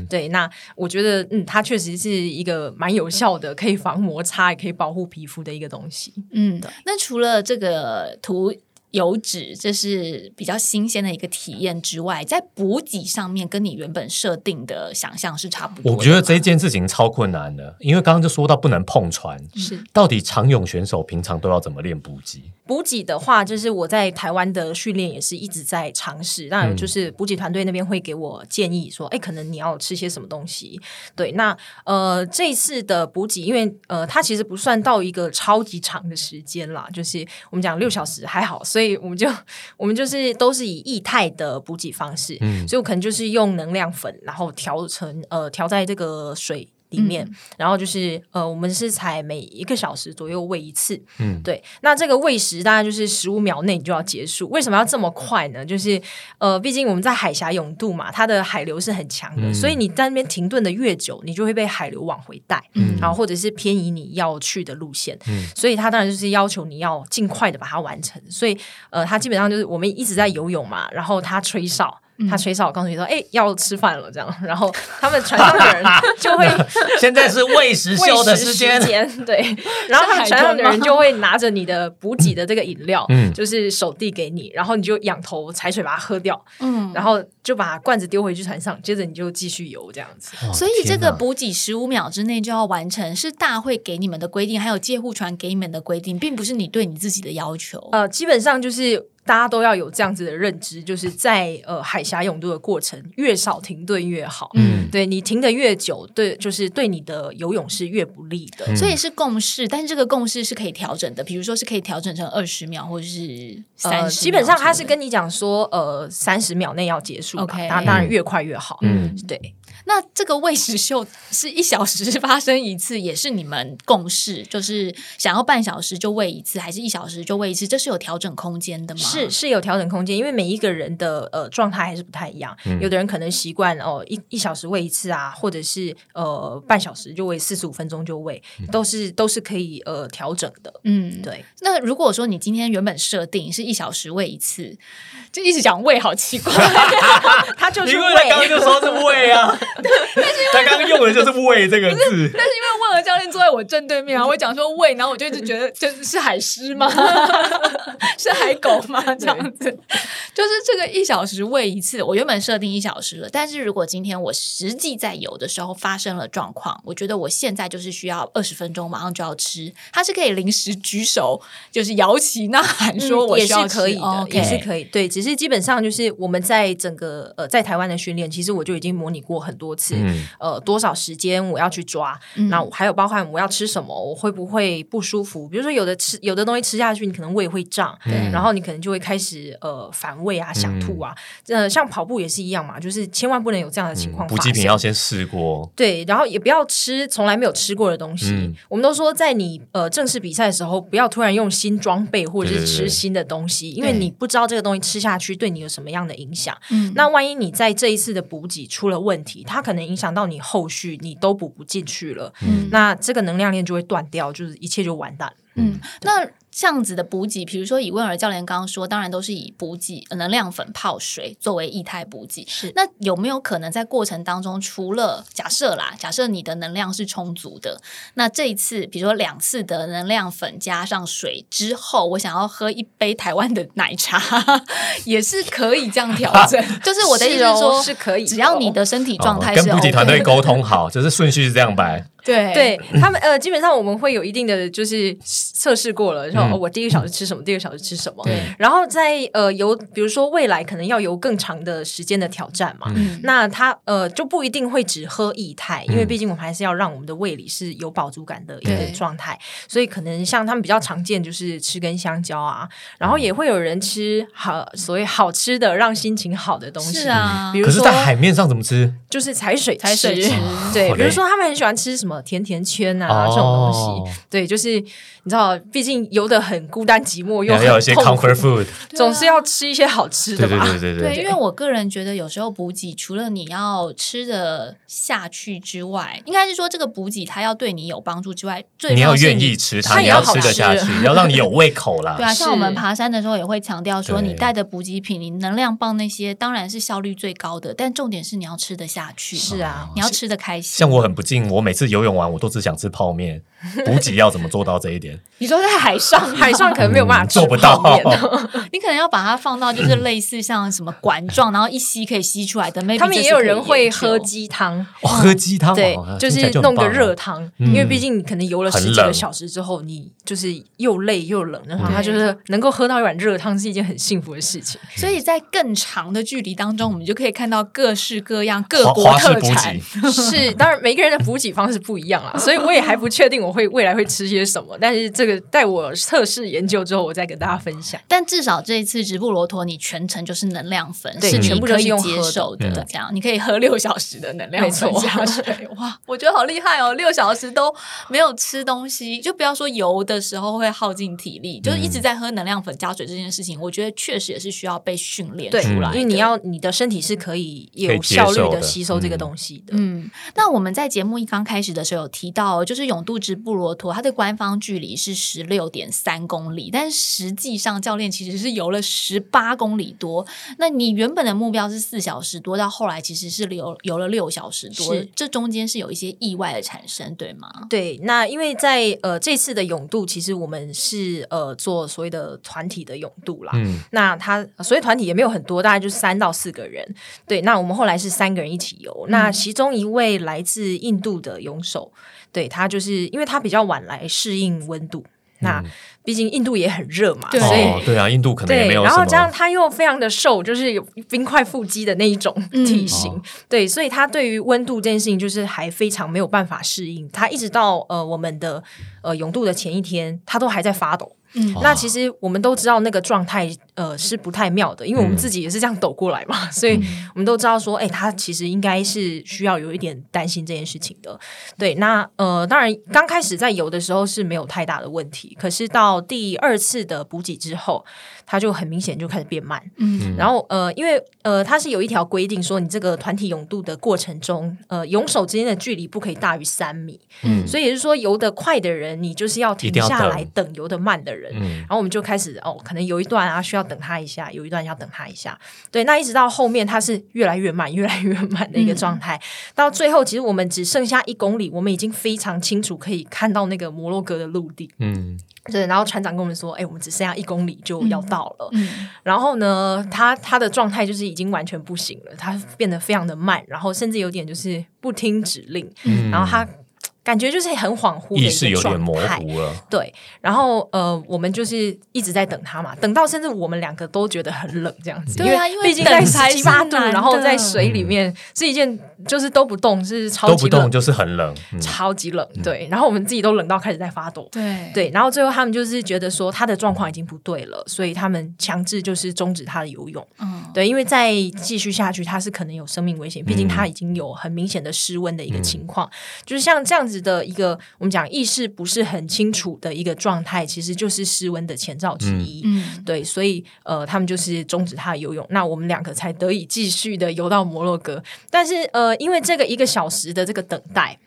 对，那我觉得嗯，它确实是一个蛮有效的，可以防摩擦，也可以保护皮肤的一个东西。嗯，那除了这个图油脂，这是比较新鲜的一个体验之外，在补给上面跟你原本设定的想象是差不多。我觉得这件事情超困难的，因为刚刚就说到不能碰船，是到底长泳选手平常都要怎么练补给？补给的话，就是我在台湾的训练也是一直在尝试。那就是补给团队那边会给我建议说，哎，可能你要吃些什么东西。对，那呃，这次的补给，因为呃，它其实不算到一个超级长的时间啦，就是我们讲六小时还好，所以我们就我们就是都是以液态的补给方式，所以我可能就是用能量粉，然后调成呃调在这个水。里面，然后就是呃，我们是才每一个小时左右喂一次，嗯，对。那这个喂食大概就是十五秒内你就要结束。为什么要这么快呢？就是呃，毕竟我们在海峡泳渡嘛，它的海流是很强的，所以你在那边停顿的越久，你就会被海流往回带，嗯，然后或者是偏移你要去的路线，嗯，所以它当然就是要求你要尽快的把它完成。所以呃，它基本上就是我们一直在游泳嘛，然后它吹哨。他吹哨，告诉你说：“哎，要吃饭了。”这样，然后他们船上的人 就会 现在是喂食休的时间，对。然后他们船上的人就会拿着你的补给的这个饮料，嗯，就是手递给你，然后你就仰头踩水把它喝掉，嗯，然后就把罐子丢回去船上，接着你就继续游这样子。所以这个补给十五秒之内就要完成，是大会给你们的规定，还有借护船给你们的规定，并不是你对你自己的要求。呃，基本上就是。大家都要有这样子的认知，就是在呃海峡泳渡的过程，越少停顿越好。嗯，对你停的越久，对，就是对你的游泳是越不利的。所以是共识，但是这个共识是可以调整的，比如说是可以调整成二十秒，或者是三十。基本上他是跟你讲说，呃，三十秒内要结束。OK，当然越快越好。嗯，对。那这个喂食秀是一小时发生一次，也是你们共识，就是想要半小时就喂一次，还是一小时就喂一次？这是有调整空间的吗？是是有调整空间，因为每一个人的呃状态还是不太一样。有的人可能习惯哦一一小时喂一次啊，或者是呃半小时就喂四十五分钟就喂，都是都是可以呃调整的。嗯，对。那如果说你今天原本设定是一小时喂一次，就一直讲喂，好奇怪。他就是喂，刚刚就说是喂啊。但 是他刚刚用的就是“喂”这个字，但是因为问和教练坐在我正对面啊，我讲说“喂”，然后我就一直觉得这是海狮吗？是海狗吗？这样子，就是这个一小时喂一次。我原本设定一小时了，但是如果今天我实际在游的时候发生了状况，我觉得我现在就是需要二十分钟，马上就要吃。他是可以临时举手，就是摇旗呐喊，说我也是可以的，也是可以。对，只是基本上就是我们在整个呃在台湾的训练，其实我就已经模拟过很多次。呃，多少时间我要去抓？那还有包含我要吃什么，我会不会不舒服？比如说有的吃有的东西吃下去，你可能胃会胀，然后你可能就会开始呃反胃啊、想吐啊。呃，像跑步也是一样嘛，就是千万不能有这样的情况。补给品要先试过，对，然后也不要吃从来没有吃过的东西。我们都说，在你呃正式比赛的时候，不要突然用新装备或者是吃新的东西，因为你不知道这个东西吃下去对你有什么样的影响。嗯，那万一你在这一次的补给出了问题，它可能影响到你后续，你都补不进去了，那这个能量链就会断掉，就是一切就完蛋。嗯，那。这样子的补给，比如说以温尔教练刚刚说，当然都是以补给能量粉泡水作为液态补给。是那有没有可能在过程当中，除了假设啦，假设你的能量是充足的，那这一次比如说两次的能量粉加上水之后，我想要喝一杯台湾的奶茶，也是可以这样调整。就是我的意思是说，是可以，只要你的身体状态跟补给团队沟通好，就是顺序是这样摆。对，对他们呃，基本上我们会有一定的就是测试过了，说我第一个小时吃什么，第二个小时吃什么。对，然后在呃有比如说未来可能要有更长的时间的挑战嘛，那他呃就不一定会只喝液态，因为毕竟我们还是要让我们的胃里是有饱足感的一个状态，所以可能像他们比较常见就是吃根香蕉啊，然后也会有人吃好所谓好吃的让心情好的东西啊，比如说在海面上怎么吃，就是踩水踩水吃，对，比如说他们很喜欢吃什么。甜甜圈啊，这种东西，对，就是你知道，毕竟游的很孤单寂寞，又要一些 comfort food，总是要吃一些好吃的吧？对对对对，因为我个人觉得，有时候补给除了你要吃的下去之外，应该是说这个补给它要对你有帮助之外，最你要愿意吃它，你要吃得下去，要让你有胃口啦。对啊，像我们爬山的时候也会强调说，你带的补给品，你能量棒那些当然是效率最高的，但重点是你要吃得下去。是啊，你要吃得开心。像我很不敬，我每次游泳完我都只想吃泡面。补给要怎么做到这一点？你说在海上，海上可能没有办法做不到。你可能要把它放到就是类似像什么管状，然后一吸可以吸出来的。他们也有人会喝鸡汤，喝鸡汤，对，就是弄个热汤。因为毕竟你可能游了十几个小时之后，你就是又累又冷的话，他就是能够喝到一碗热汤是一件很幸福的事情。所以在更长的距离当中，我们就可以看到各式各样各国特产。是，当然每个人的补给方式不一样啊，所以我也还不确定我。会未来会吃些什么？但是这个待我测试研究之后，我再跟大家分享。但至少这一次直布罗陀，你全程就是能量粉，是全部可以接受的。这样你可以喝六小时的能量粉下水。哇，我觉得好厉害哦！六小时都没有吃东西，就不要说游的时候会耗尽体力，就是一直在喝能量粉加水这件事情，我觉得确实也是需要被训练出来。因为你要你的身体是可以有效率的吸收这个东西的。嗯，那我们在节目一刚开始的时候有提到，就是永渡直。布罗陀，它的官方距离是十六点三公里，但实际上教练其实是游了十八公里多。那你原本的目标是四小时多，到后来其实是游游了六小时多，这中间是有一些意外的产生，对吗？对，那因为在呃这次的泳渡，其实我们是呃做所谓的团体的泳渡啦。嗯，那他所以团体也没有很多，大概就三到四个人。对，那我们后来是三个人一起游，那其中一位来自印度的泳手。对他就是因为他比较晚来适应温度，那毕竟印度也很热嘛，所以对啊，印度可能也没有。然后加上他又非常的瘦，就是有冰块腹肌的那一种体型，对，所以他对于温度这件事情就是还非常没有办法适应。他一直到呃我们的呃永渡的前一天，他都还在发抖。嗯，那其实我们都知道那个状态，呃，是不太妙的，因为我们自己也是这样抖过来嘛，所以我们都知道说，哎，他其实应该是需要有一点担心这件事情的。对，那呃，当然刚开始在游的时候是没有太大的问题，可是到第二次的补给之后。他就很明显就开始变慢，嗯，然后呃，因为呃，他是有一条规定说，你这个团体泳渡的过程中，呃，泳手之间的距离不可以大于三米，嗯，所以也就是说，游得快的人，你就是要停下来等游得慢的人，嗯，然后我们就开始哦，可能有一段啊需要等他一下，有一段要等他一下，对，那一直到后面他是越来越慢，越来越慢的一个状态，到最后其实我们只剩下一公里，我们已经非常清楚可以看到那个摩洛哥的陆地，嗯。对，然后船长跟我们说：“哎，我们只剩下一公里就要到了。”然后呢，他他的状态就是已经完全不行了，他变得非常的慢，然后甚至有点就是不听指令，然后他。感觉就是很恍惚，意识有点模糊了。对，然后呃，我们就是一直在等他嘛，等到甚至我们两个都觉得很冷这样子。对啊，因为毕竟在十七八度，然后在水里面是一件就是都不动，是超级冷，就是很冷，超级冷。对，然后我们自己都冷到开始在发抖。对对，然后最后他们就是觉得说他的状况已经不对了，所以他们强制就是终止他的游泳。嗯，对，因为再继续下去他是可能有生命危险，毕竟他已经有很明显的失温的一个情况，就是像这样子。的一个我们讲意识不是很清楚的一个状态，其实就是失温的前兆之一。嗯，对，所以呃，他们就是终止他的游泳，那我们两个才得以继续的游到摩洛哥。但是呃，因为这个一个小时的这个等待，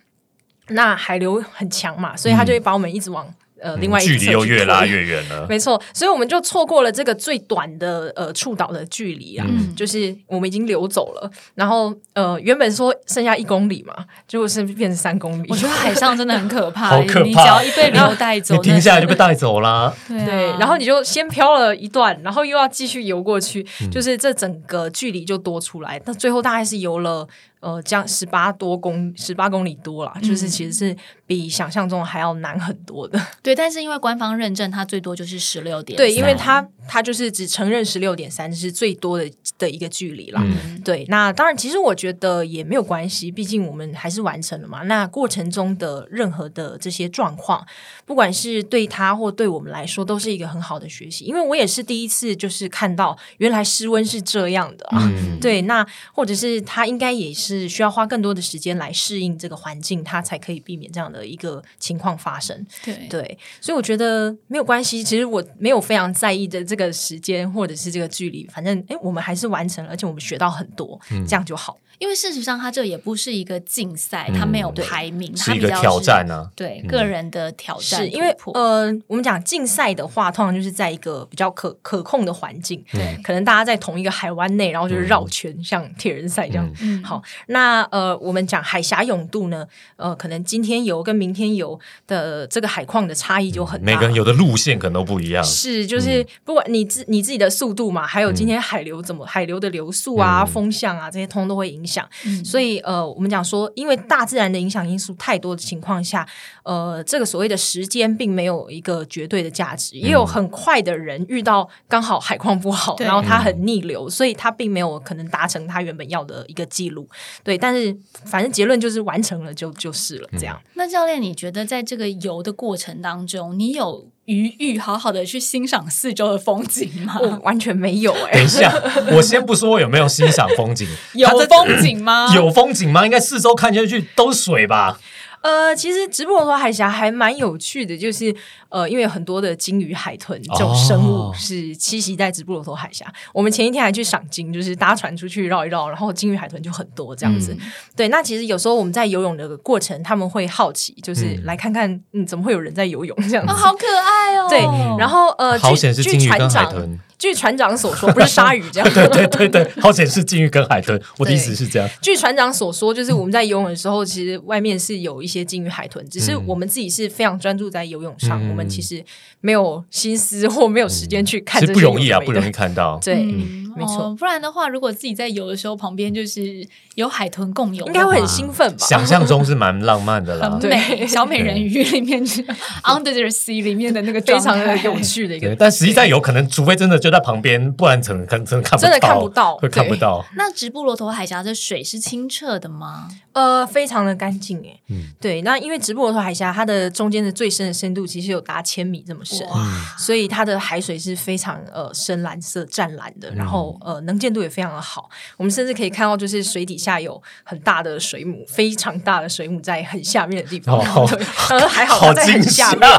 那海流很强嘛，所以他就会把我们一直往。呃另外一距离又越拉越远了。没错，所以我们就错过了这个最短的呃触岛的距离啊，就是我们已经流走了。然后呃原本说剩下一公里嘛，结果是变成三公里。我觉得海上真的很可怕，好可怕！你只要一被流带走，你停下来就被带走啦。对，然后你就先漂了一段，然后又要继续游过去，就是这整个距离就多出来。那最后大概是游了。呃，这样十八多公十八公里多啦，就是其实是比想象中还要难很多的。对，但是因为官方认证，它最多就是十六点。对，因为它它就是只承认十六点三是最多的的一个距离了。对，那当然，其实我觉得也没有关系，毕竟我们还是完成了嘛。那过程中的任何的这些状况，不管是对他或对我们来说，都是一个很好的学习。因为我也是第一次就是看到原来室温是这样的啊。对，那或者是他应该也是。是需要花更多的时间来适应这个环境，它才可以避免这样的一个情况发生。对对，所以我觉得没有关系。其实我没有非常在意的这个时间或者是这个距离，反正哎，我们还是完成了，而且我们学到很多，这样就好。因为事实上，它这也不是一个竞赛，它没有排名，是一个挑战呢。对个人的挑战，是因为呃，我们讲竞赛的话，通常就是在一个比较可可控的环境，对，可能大家在同一个海湾内，然后就是绕圈，像铁人赛这样。好，那呃，我们讲海峡泳度呢，呃，可能今天游跟明天游的这个海况的差异就很大，每个人游的路线可能都不一样。是，就是不管你自你自己的速度嘛，还有今天海流怎么海流的流速啊、风向啊这些，通都会影响。所以呃，我们讲说，因为大自然的影响因素太多的情况下，呃，这个所谓的时间并没有一个绝对的价值，也有很快的人遇到刚好海况不好，然后他很逆流，所以他并没有可能达成他原本要的一个记录。对，但是反正结论就是完成了就就是了，这样。那教练，你觉得在这个游的过程当中，你有？余裕好好的去欣赏四周的风景吗？我完全没有哎。等一下，我先不说有没有欣赏风景，有风景吗？有风景吗？应该四周看下去都是水吧。呃，其实直布罗陀海峡还蛮有趣的，就是呃，因为很多的鲸鱼、海豚这种生物是栖息在直布罗陀海峡。我们前一天还去赏鲸，就是搭船出去绕一绕，然后鲸鱼、海豚就很多这样子。对，那其实有时候我们在游泳的过程，他们会好奇，就是来看看，嗯，怎么会有人在游泳这样子？好可爱哦。对，然后呃，好显是金鱼跟海豚。据船长所说，不是鲨鱼这样。对对对对，好显是鲸鱼跟海豚。我的意思是这样。据船长所说，就是我们在游泳的时候，其实外面是有一些鲸鱼、海豚，只是我们自己是非常专注在游泳上，我们其实没有心思或没有时间去看。不容易啊，不容易看到。对，没错。不然的话，如果自己在游的时候，旁边就是有海豚共游，应该会很兴奋吧？想象中是蛮浪漫的啦。对，小美人鱼里面是 Under the Sea 里面的那个非常的有趣的一个。但实际上有可能，除非真的就在旁边，不然。可能真的看真的看不到，会看不到。那直布罗陀海峡的水是清澈的吗？呃，非常的干净诶。嗯，对。那因为直布罗陀海峡它的中间的最深的深度其实有达千米这么深，所以它的海水是非常呃深蓝色、湛蓝的，然后呃能见度也非常的好。我们甚至可以看到，就是水底下有很大的水母，非常大的水母在很下面的地方。呃，还好它在很下面。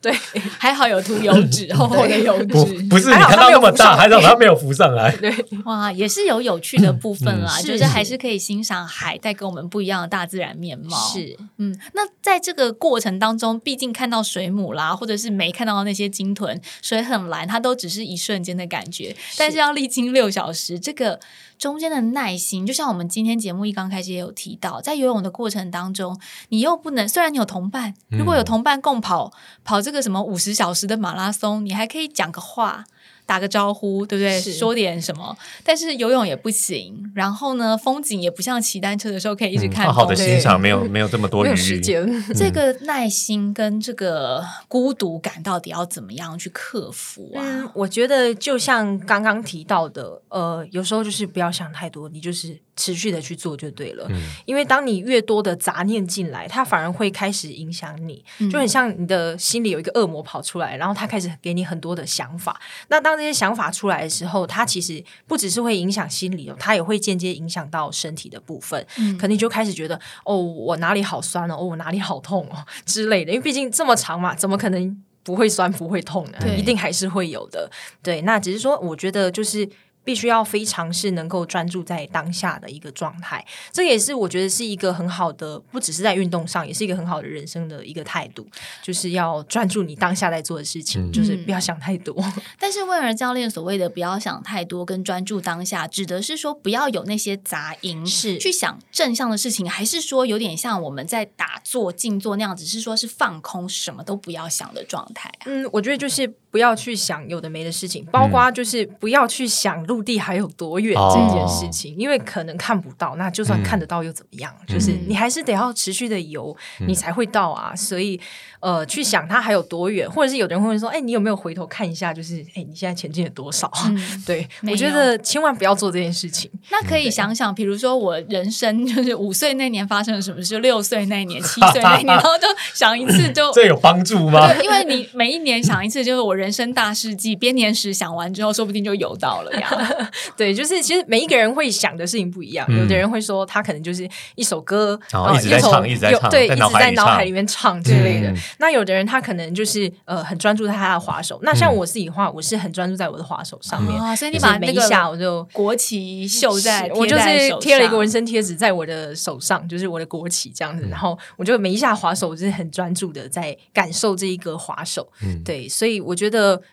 对，还好有涂油脂，厚厚的油脂。不是你看到那么大。还好它没有浮上来。对，哇，也是有有趣的部分啦，就是还是可以欣赏海带给我们不一样的大自然面貌。是，嗯，那在这个过程当中，毕竟看到水母啦，或者是没看到那些鲸豚，水很蓝，它都只是一瞬间的感觉。但是要历经六小时，这个中间的耐心，就像我们今天节目一刚开始也有提到，在游泳的过程当中，你又不能，虽然你有同伴，如果有同伴共跑跑这个什么五十小时的马拉松，你还可以讲个话。打个招呼，对不对？说点什么？但是游泳也不行。然后呢，风景也不像骑单车的时候可以一直看。好好的欣赏，没有没有这么多时间。这个耐心跟这个孤独感，到底要怎么样去克服啊？我觉得就像刚刚提到的，呃，有时候就是不要想太多，你就是。持续的去做就对了，因为当你越多的杂念进来，它反而会开始影响你，就很像你的心里有一个恶魔跑出来，然后他开始给你很多的想法。那当这些想法出来的时候，它其实不只是会影响心理哦，它也会间接影响到身体的部分。嗯，可能你就开始觉得哦，我哪里好酸哦，哦，我哪里好痛哦之类的。因为毕竟这么长嘛，怎么可能不会酸不会痛呢？一定还是会有的。对，那只是说，我觉得就是。必须要非常是能够专注在当下的一个状态，这也是我觉得是一个很好的，不只是在运动上，也是一个很好的人生的一个态度，就是要专注你当下在做的事情，就是不要想太多。但是威尔教练所谓的不要想太多跟专注当下，指的是说不要有那些杂音，是去想正向的事情，还是说有点像我们在打坐静坐那样，只是说是放空，什么都不要想的状态？嗯，我觉得就是不要去想有的没的事情，包括就是不要去想。陆地还有多远这件事情，因为可能看不到，那就算看得到又怎么样？就是你还是得要持续的游，你才会到啊。所以，呃，去想它还有多远，或者是有的人会说：“哎，你有没有回头看一下？就是哎，你现在前进了多少？” 对，我觉得千万不要做这件事情。那可以想想，比如说我人生就是五岁那年发生了什么事，六岁那年、七岁那年，然后就想一次，就这有帮助吗？对因为你每一年想一次，就是我人生大事记编年史想完之后，说不定就有到了呀。对，就是其实每一个人会想的事情不一样。有的人会说他可能就是一首歌，一直在唱，一直在唱，对，一直在脑海里面唱之类的。那有的人他可能就是呃很专注在他的滑手。那像我自己的话，我是很专注在我的滑手上面。所以你把每一下我就国旗绣在，我就是贴了一个纹身贴纸在我的手上，就是我的国旗这样子。然后我就每一下滑手，我就是很专注的在感受这一个滑手。对，所以我觉得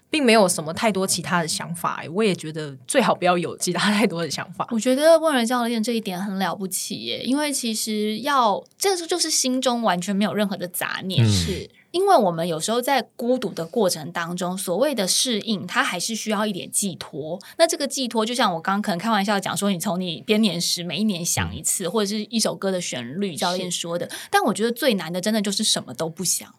并没有什么太多其他的想法。我也觉得最好不要有其他太多的想法。我觉得问人教练这一点很了不起耶，因为其实要这个就是心中完全没有任何的杂念，是因为我们有时候在孤独的过程当中，所谓的适应，它还是需要一点寄托。那这个寄托，就像我刚刚可能开玩笑讲说，你从你编年时每一年想一次，或者是一首歌的旋律，教练说的。但我觉得最难的，真的就是什么都不想。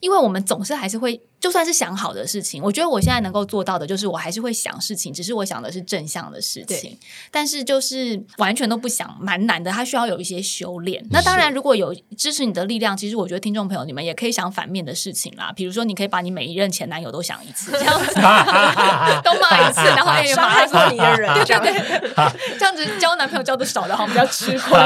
因为我们总是还是会，就算是想好的事情，我觉得我现在能够做到的，就是我还是会想事情，只是我想的是正向的事情。但是就是完全都不想，蛮难的。它需要有一些修炼。那当然，如果有支持你的力量，其实我觉得听众朋友你们也可以想反面的事情啦。比如说，你可以把你每一任前男友都想一次，这样子 都骂一次，然后也伤害过你的人，对对对，这样子交男朋友交的少的，好比较吃亏。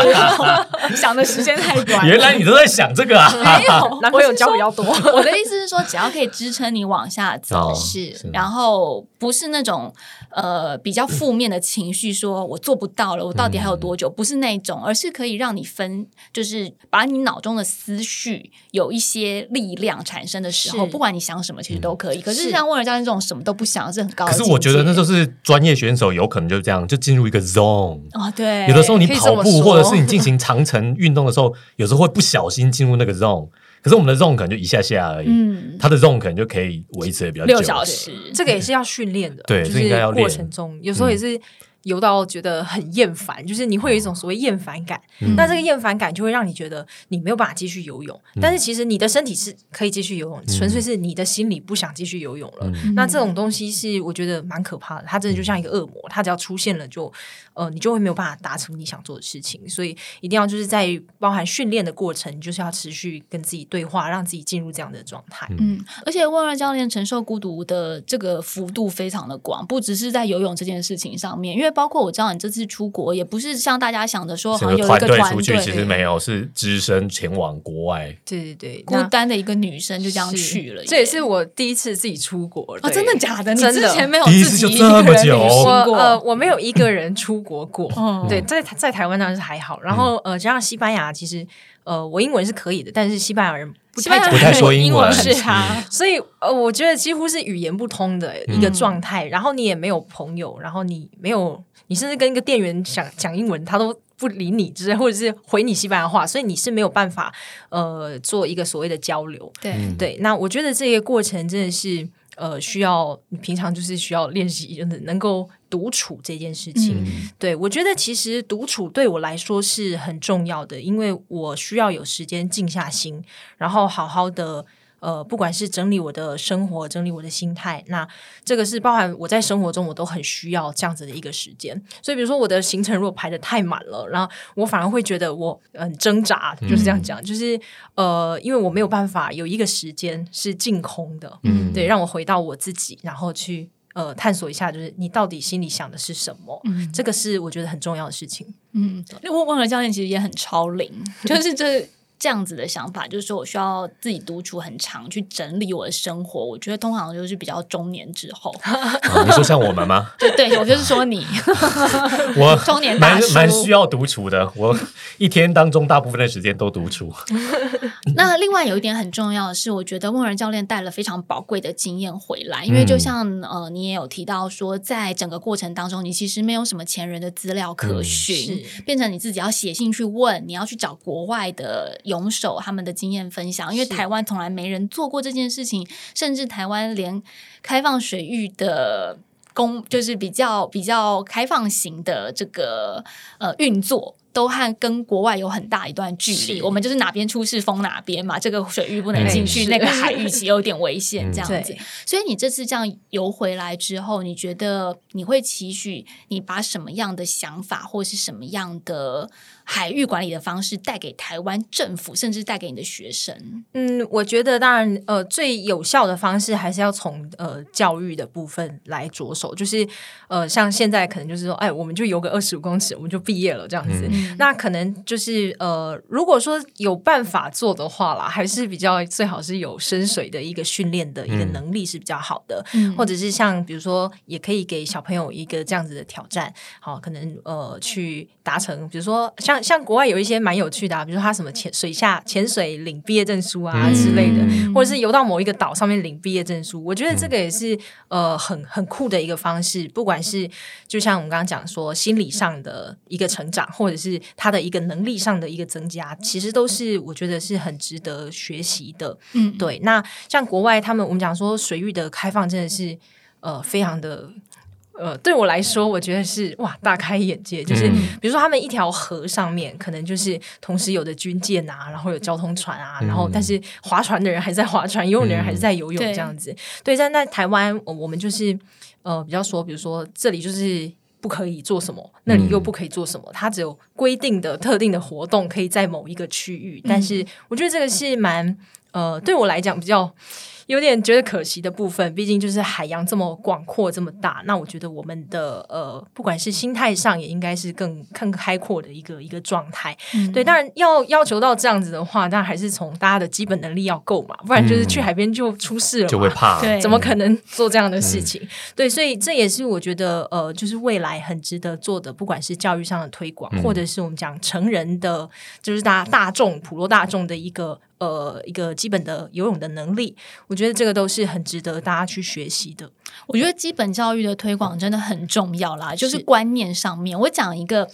想的时间太短。原来你都在想这个啊？没有，男朋友交比较多。我的意思是说，只要可以支撑你往下走，是，然后不是那种呃比较负面的情绪，说我做不到了，我到底还有多久？不是那种，而是可以让你分，就是把你脑中的思绪有一些力量产生的时候，不管你想什么，其实都可以。可是像温尔教练这种什么都不想，是很高。可是我觉得那就是专业选手有可能就是这样，就进入一个 zone 啊。对，有的时候你跑步或者是你进行长程运动的时候，有时候会不小心进入那个 zone。可是我们的 zone 可能就一下下而已，嗯，他的 zone 可能就可以维持的比较久。六小时，这个也是要训练的，对，就是要过程中有时候也是。游到觉得很厌烦，就是你会有一种所谓厌烦感。那这个厌烦感就会让你觉得你没有办法继续游泳。但是其实你的身体是可以继续游泳，纯粹是你的心里不想继续游泳了。那这种东西是我觉得蛮可怕的，它真的就像一个恶魔，它只要出现了，就呃你就会没有办法达成你想做的事情。所以一定要就是在包含训练的过程，就是要持续跟自己对话，让自己进入这样的状态。嗯，而且温二教练承受孤独的这个幅度非常的广，不只是在游泳这件事情上面，因为包括我知道你这次出国也不是像大家想的说，好像有一个团队出去，其实没有，是只身前往国外。对对对，孤单的一个女生就这样去了。这也是我第一次自己出国。哦，真的假的？你之前没有自己一次就这么久？我呃，我没有一个人出国过。对，在在台湾当然是还好。然后呃，加上西班牙，其实呃，我英文是可以的，但是西班牙人不太不太说英文，是啊。所以呃，我觉得几乎是语言不通的一个状态。然后你也没有朋友，然后你没有。你甚至跟一个店员讲讲英文，他都不理你，之类，或者是回你西班牙话，所以你是没有办法呃做一个所谓的交流。对对，那我觉得这个过程真的是呃需要你平常就是需要练习，就是能够独处这件事情。对我觉得其实独处对我来说是很重要的，因为我需要有时间静下心，然后好好的。呃，不管是整理我的生活，整理我的心态，那这个是包含我在生活中，我都很需要这样子的一个时间。所以，比如说我的行程如果排的太满了，然后我反而会觉得我很挣扎，就是这样讲，就是呃，因为我没有办法有一个时间是净空的，嗯，对，让我回到我自己，然后去呃探索一下，就是你到底心里想的是什么，嗯，这个是我觉得很重要的事情。嗯，那我问了教练其实也很超龄，就是这。这样子的想法，就是说我需要自己独处很长，去整理我的生活。我觉得通常就是比较中年之后。你说像我们吗？对对，我就是说你，我中年蛮蛮需要独处的。我一天当中大部分的时间都独处。那另外有一点很重要的是，我觉得梦人教练带了非常宝贵的经验回来，因为就像呃，你也有提到说，在整个过程当中，你其实没有什么前人的资料可循，变成你自己要写信去问，你要去找国外的勇手他们的经验分享，因为台湾从来没人做过这件事情，甚至台湾连开放水域的公就是比较比较开放型的这个呃运作。都和跟国外有很大一段距离，我们就是哪边出事封哪边嘛，这个水域不能进去，那个海域其实有点危险，这样子。所以你这次这样游回来之后，你觉得你会期许你把什么样的想法，或是什么样的？海域管理的方式带给台湾政府，甚至带给你的学生。嗯，我觉得当然，呃，最有效的方式还是要从呃教育的部分来着手。就是呃，像现在可能就是说，哎，我们就游个二十五公尺，我们就毕业了这样子。那可能就是呃，如果说有办法做的话啦，还是比较最好是有深水的一个训练的一个能力是比较好的。或者是像比如说，也可以给小朋友一个这样子的挑战，好，可能呃去达成，比如说像。像国外有一些蛮有趣的，比如说他什么潜水下潜水领毕业证书啊之类的，或者是游到某一个岛上面领毕业证书，我觉得这个也是呃很很酷的一个方式。不管是就像我们刚刚讲说心理上的一个成长，或者是他的一个能力上的一个增加，其实都是我觉得是很值得学习的。嗯，对。那像国外他们，我们讲说水域的开放真的是呃非常的。呃，对我来说，我觉得是哇，大开眼界。就是比如说，他们一条河上面可能就是同时有的军舰啊，然后有交通船啊，然后但是划船的人还在划船，游泳的人还是在游泳，这样子。对，在在台湾，我们就是呃，比较说，比如说这里就是不可以做什么，那里又不可以做什么，它只有规定的特定的活动可以在某一个区域。但是我觉得这个是蛮呃，对我来讲比较。有点觉得可惜的部分，毕竟就是海洋这么广阔这么大，那我觉得我们的呃，不管是心态上，也应该是更更开阔的一个一个状态。对，当然要要求到这样子的话，那还是从大家的基本能力要够嘛，不然就是去海边就出事了，就会怕，对怎么可能做这样的事情？对，所以这也是我觉得呃，就是未来很值得做的，不管是教育上的推广，或者是我们讲成人的，就是大大众普罗大众的一个。呃，一个基本的游泳的能力，我觉得这个都是很值得大家去学习的。我觉得基本教育的推广真的很重要啦，就是观念上面，我讲一个。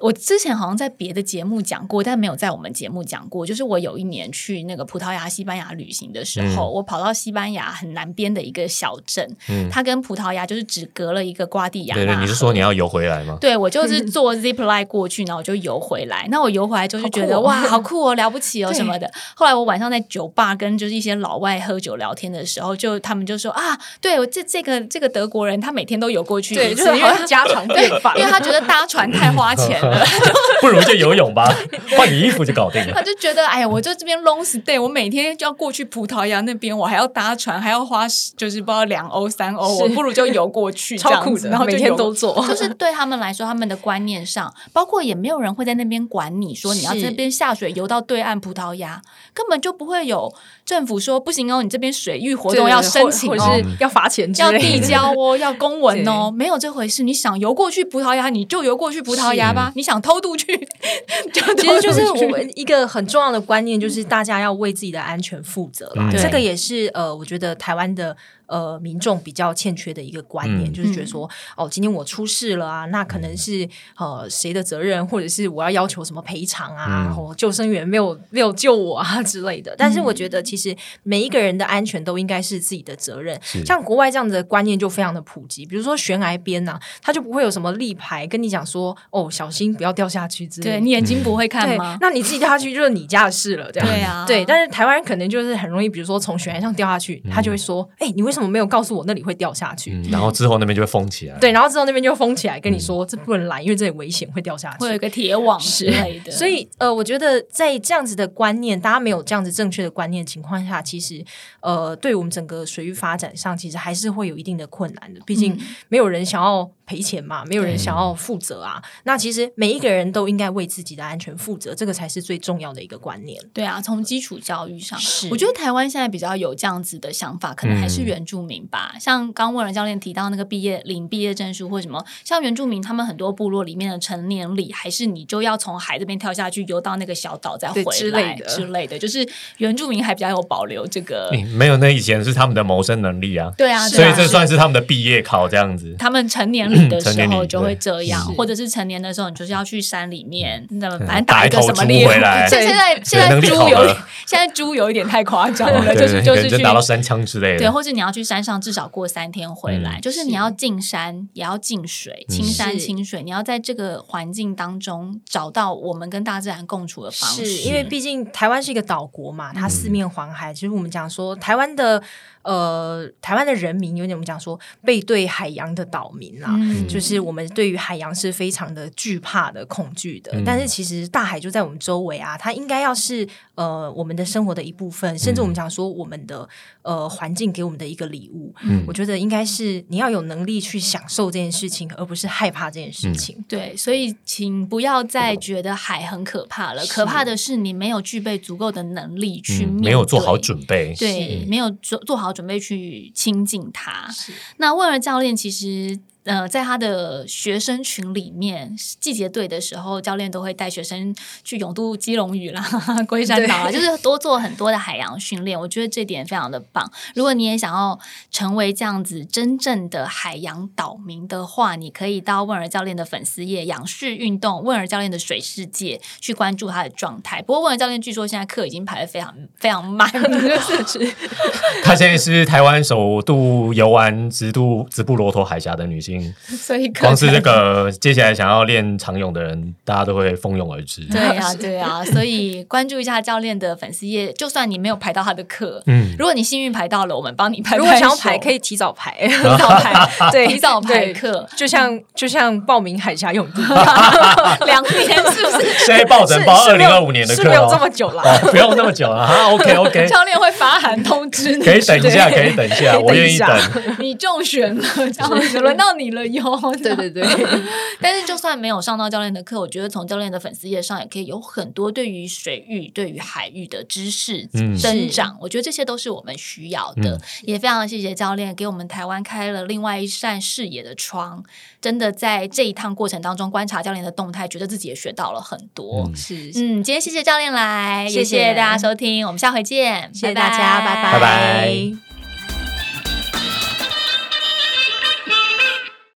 我之前好像在别的节目讲过，但没有在我们节目讲过。就是我有一年去那个葡萄牙、西班牙旅行的时候，我跑到西班牙很南边的一个小镇，它跟葡萄牙就是只隔了一个瓜地亚。对对，你是说你要游回来吗？对，我就 是坐 zip line 过去，然后我就游回来。那我游回来之后就觉得哇，好酷哦，了不起哦什么的。后来我晚上在酒吧跟就是一些老外喝酒聊天的时候，就他们就说啊，对我这这个这个德国人，他每天都游过去，对，就是因为家常便 饭，因为他觉得搭船太花钱了。不如就游泳吧，换你衣服就搞定了。他就觉得，哎呀，我就这边 long stay，我每天就要过去葡萄牙那边，我还要搭船，还要花就是不知道两欧三欧，我不如就游过去，超酷的，然后每天都做。就是对他们来说，他们的观念上，包括也没有人会在那边管你说你要这边下水游到对岸葡萄牙，根本就不会有政府说不行哦，你这边水域活动要申请哦，要罚钱，要递交哦，要公文哦，没有这回事。你想游过去葡萄牙，你就游过去葡萄牙吧。你想偷渡去。其实就是我们一个很重要的观念，就是大家要为自己的安全负责啦。这个也是呃，我觉得台湾的。呃，民众比较欠缺的一个观念，就是觉得说，哦，今天我出事了啊，那可能是呃谁的责任，或者是我要要求什么赔偿啊，然后救生员没有没有救我啊之类的。但是我觉得，其实每一个人的安全都应该是自己的责任。像国外这样的观念就非常的普及，比如说悬崖边呐，他就不会有什么立牌跟你讲说，哦，小心不要掉下去之类。对你眼睛不会看吗？那你自己掉下去就是你家的事了，这样对啊。对，但是台湾人可能就是很容易，比如说从悬崖上掉下去，他就会说，哎，你为什么？么没有告诉我那里会掉下去？然后之后那边就会封起来。对，然后之后那边就封起来，跟你说这不能来，因为这里危险，会掉下去，会有一个铁网之类的。所以呃，我觉得在这样子的观念，大家没有这样子正确的观念情况下，其实呃，对我们整个水域发展上，其实还是会有一定的困难的。毕竟没有人想要。赔钱嘛，没有人想要负责啊。那其实每一个人都应该为自己的安全负责，这个才是最重要的一个观念。对啊，从基础教育上，是我觉得台湾现在比较有这样子的想法，可能还是原住民吧。像刚问了教练提到那个毕业领毕业证书或什么，像原住民他们很多部落里面的成年礼，还是你就要从海这边跳下去游到那个小岛再回来之类的。就是原住民还比较有保留这个，没有那以前是他们的谋生能力啊。对啊，所以这算是他们的毕业考这样子。他们成年礼。的时候就会这样，或者是成年的时候，你就是要去山里面，那么反正打一个什么猎回来。现在现在猪有现在猪有一点太夸张了，就是就是去打到三枪之类的。对，或者你要去山上至少过三天回来，就是你要进山也要进水，青山清水，你要在这个环境当中找到我们跟大自然共处的方式。因为毕竟台湾是一个岛国嘛，它四面环海。其实我们讲说台湾的。呃，台湾的人民有点我们讲说背对海洋的岛民啦，就是我们对于海洋是非常的惧怕的、恐惧的。但是其实大海就在我们周围啊，它应该要是呃我们的生活的一部分，甚至我们讲说我们的呃环境给我们的一个礼物。我觉得应该是你要有能力去享受这件事情，而不是害怕这件事情。对，所以请不要再觉得海很可怕了，可怕的是你没有具备足够的能力去没有做好准备，对，没有做做好。准备去亲近他。那问儿教练其实。呃，在他的学生群里面，季节队的时候，教练都会带学生去永渡基隆屿啦、龟山岛啊，就是多做很多的海洋训练。我觉得这点非常的棒。如果你也想要成为这样子真正的海洋岛民的话，你可以到问儿教练的粉丝页“仰视运动”问儿教练的水世界去关注他的状态。不过问儿教练据说现在课已经排的非常非常满，他现在是台湾首度游玩直渡直布罗陀海峡的女性。所以光是这个接下来想要练长泳的人，大家都会蜂拥而至。对啊，对啊，所以关注一下教练的粉丝页，就算你没有排到他的课，嗯，如果你幸运排到了，我们帮你排。如果想要排，可以提早排，提早排，对，提早排课，就像就像报名海峡泳渡，两年是不是？现在报整报二零二五年的课，没有这么久了，不用那么久了哈。OK OK，教练会发函通知你，可以等一下，可以等一下，我愿意等。你中选了，这样子轮到你。了哟，对对对，但是就算没有上到教练的课，我觉得从教练的粉丝页上也可以有很多对于水域、对于海域的知识增长。我觉得这些都是我们需要的，也非常谢谢教练给我们台湾开了另外一扇视野的窗。真的在这一趟过程当中观察教练的动态，觉得自己也学到了很多。是，嗯，今天谢谢教练来，谢谢大家收听，我们下回见，谢谢大家，拜拜，拜拜。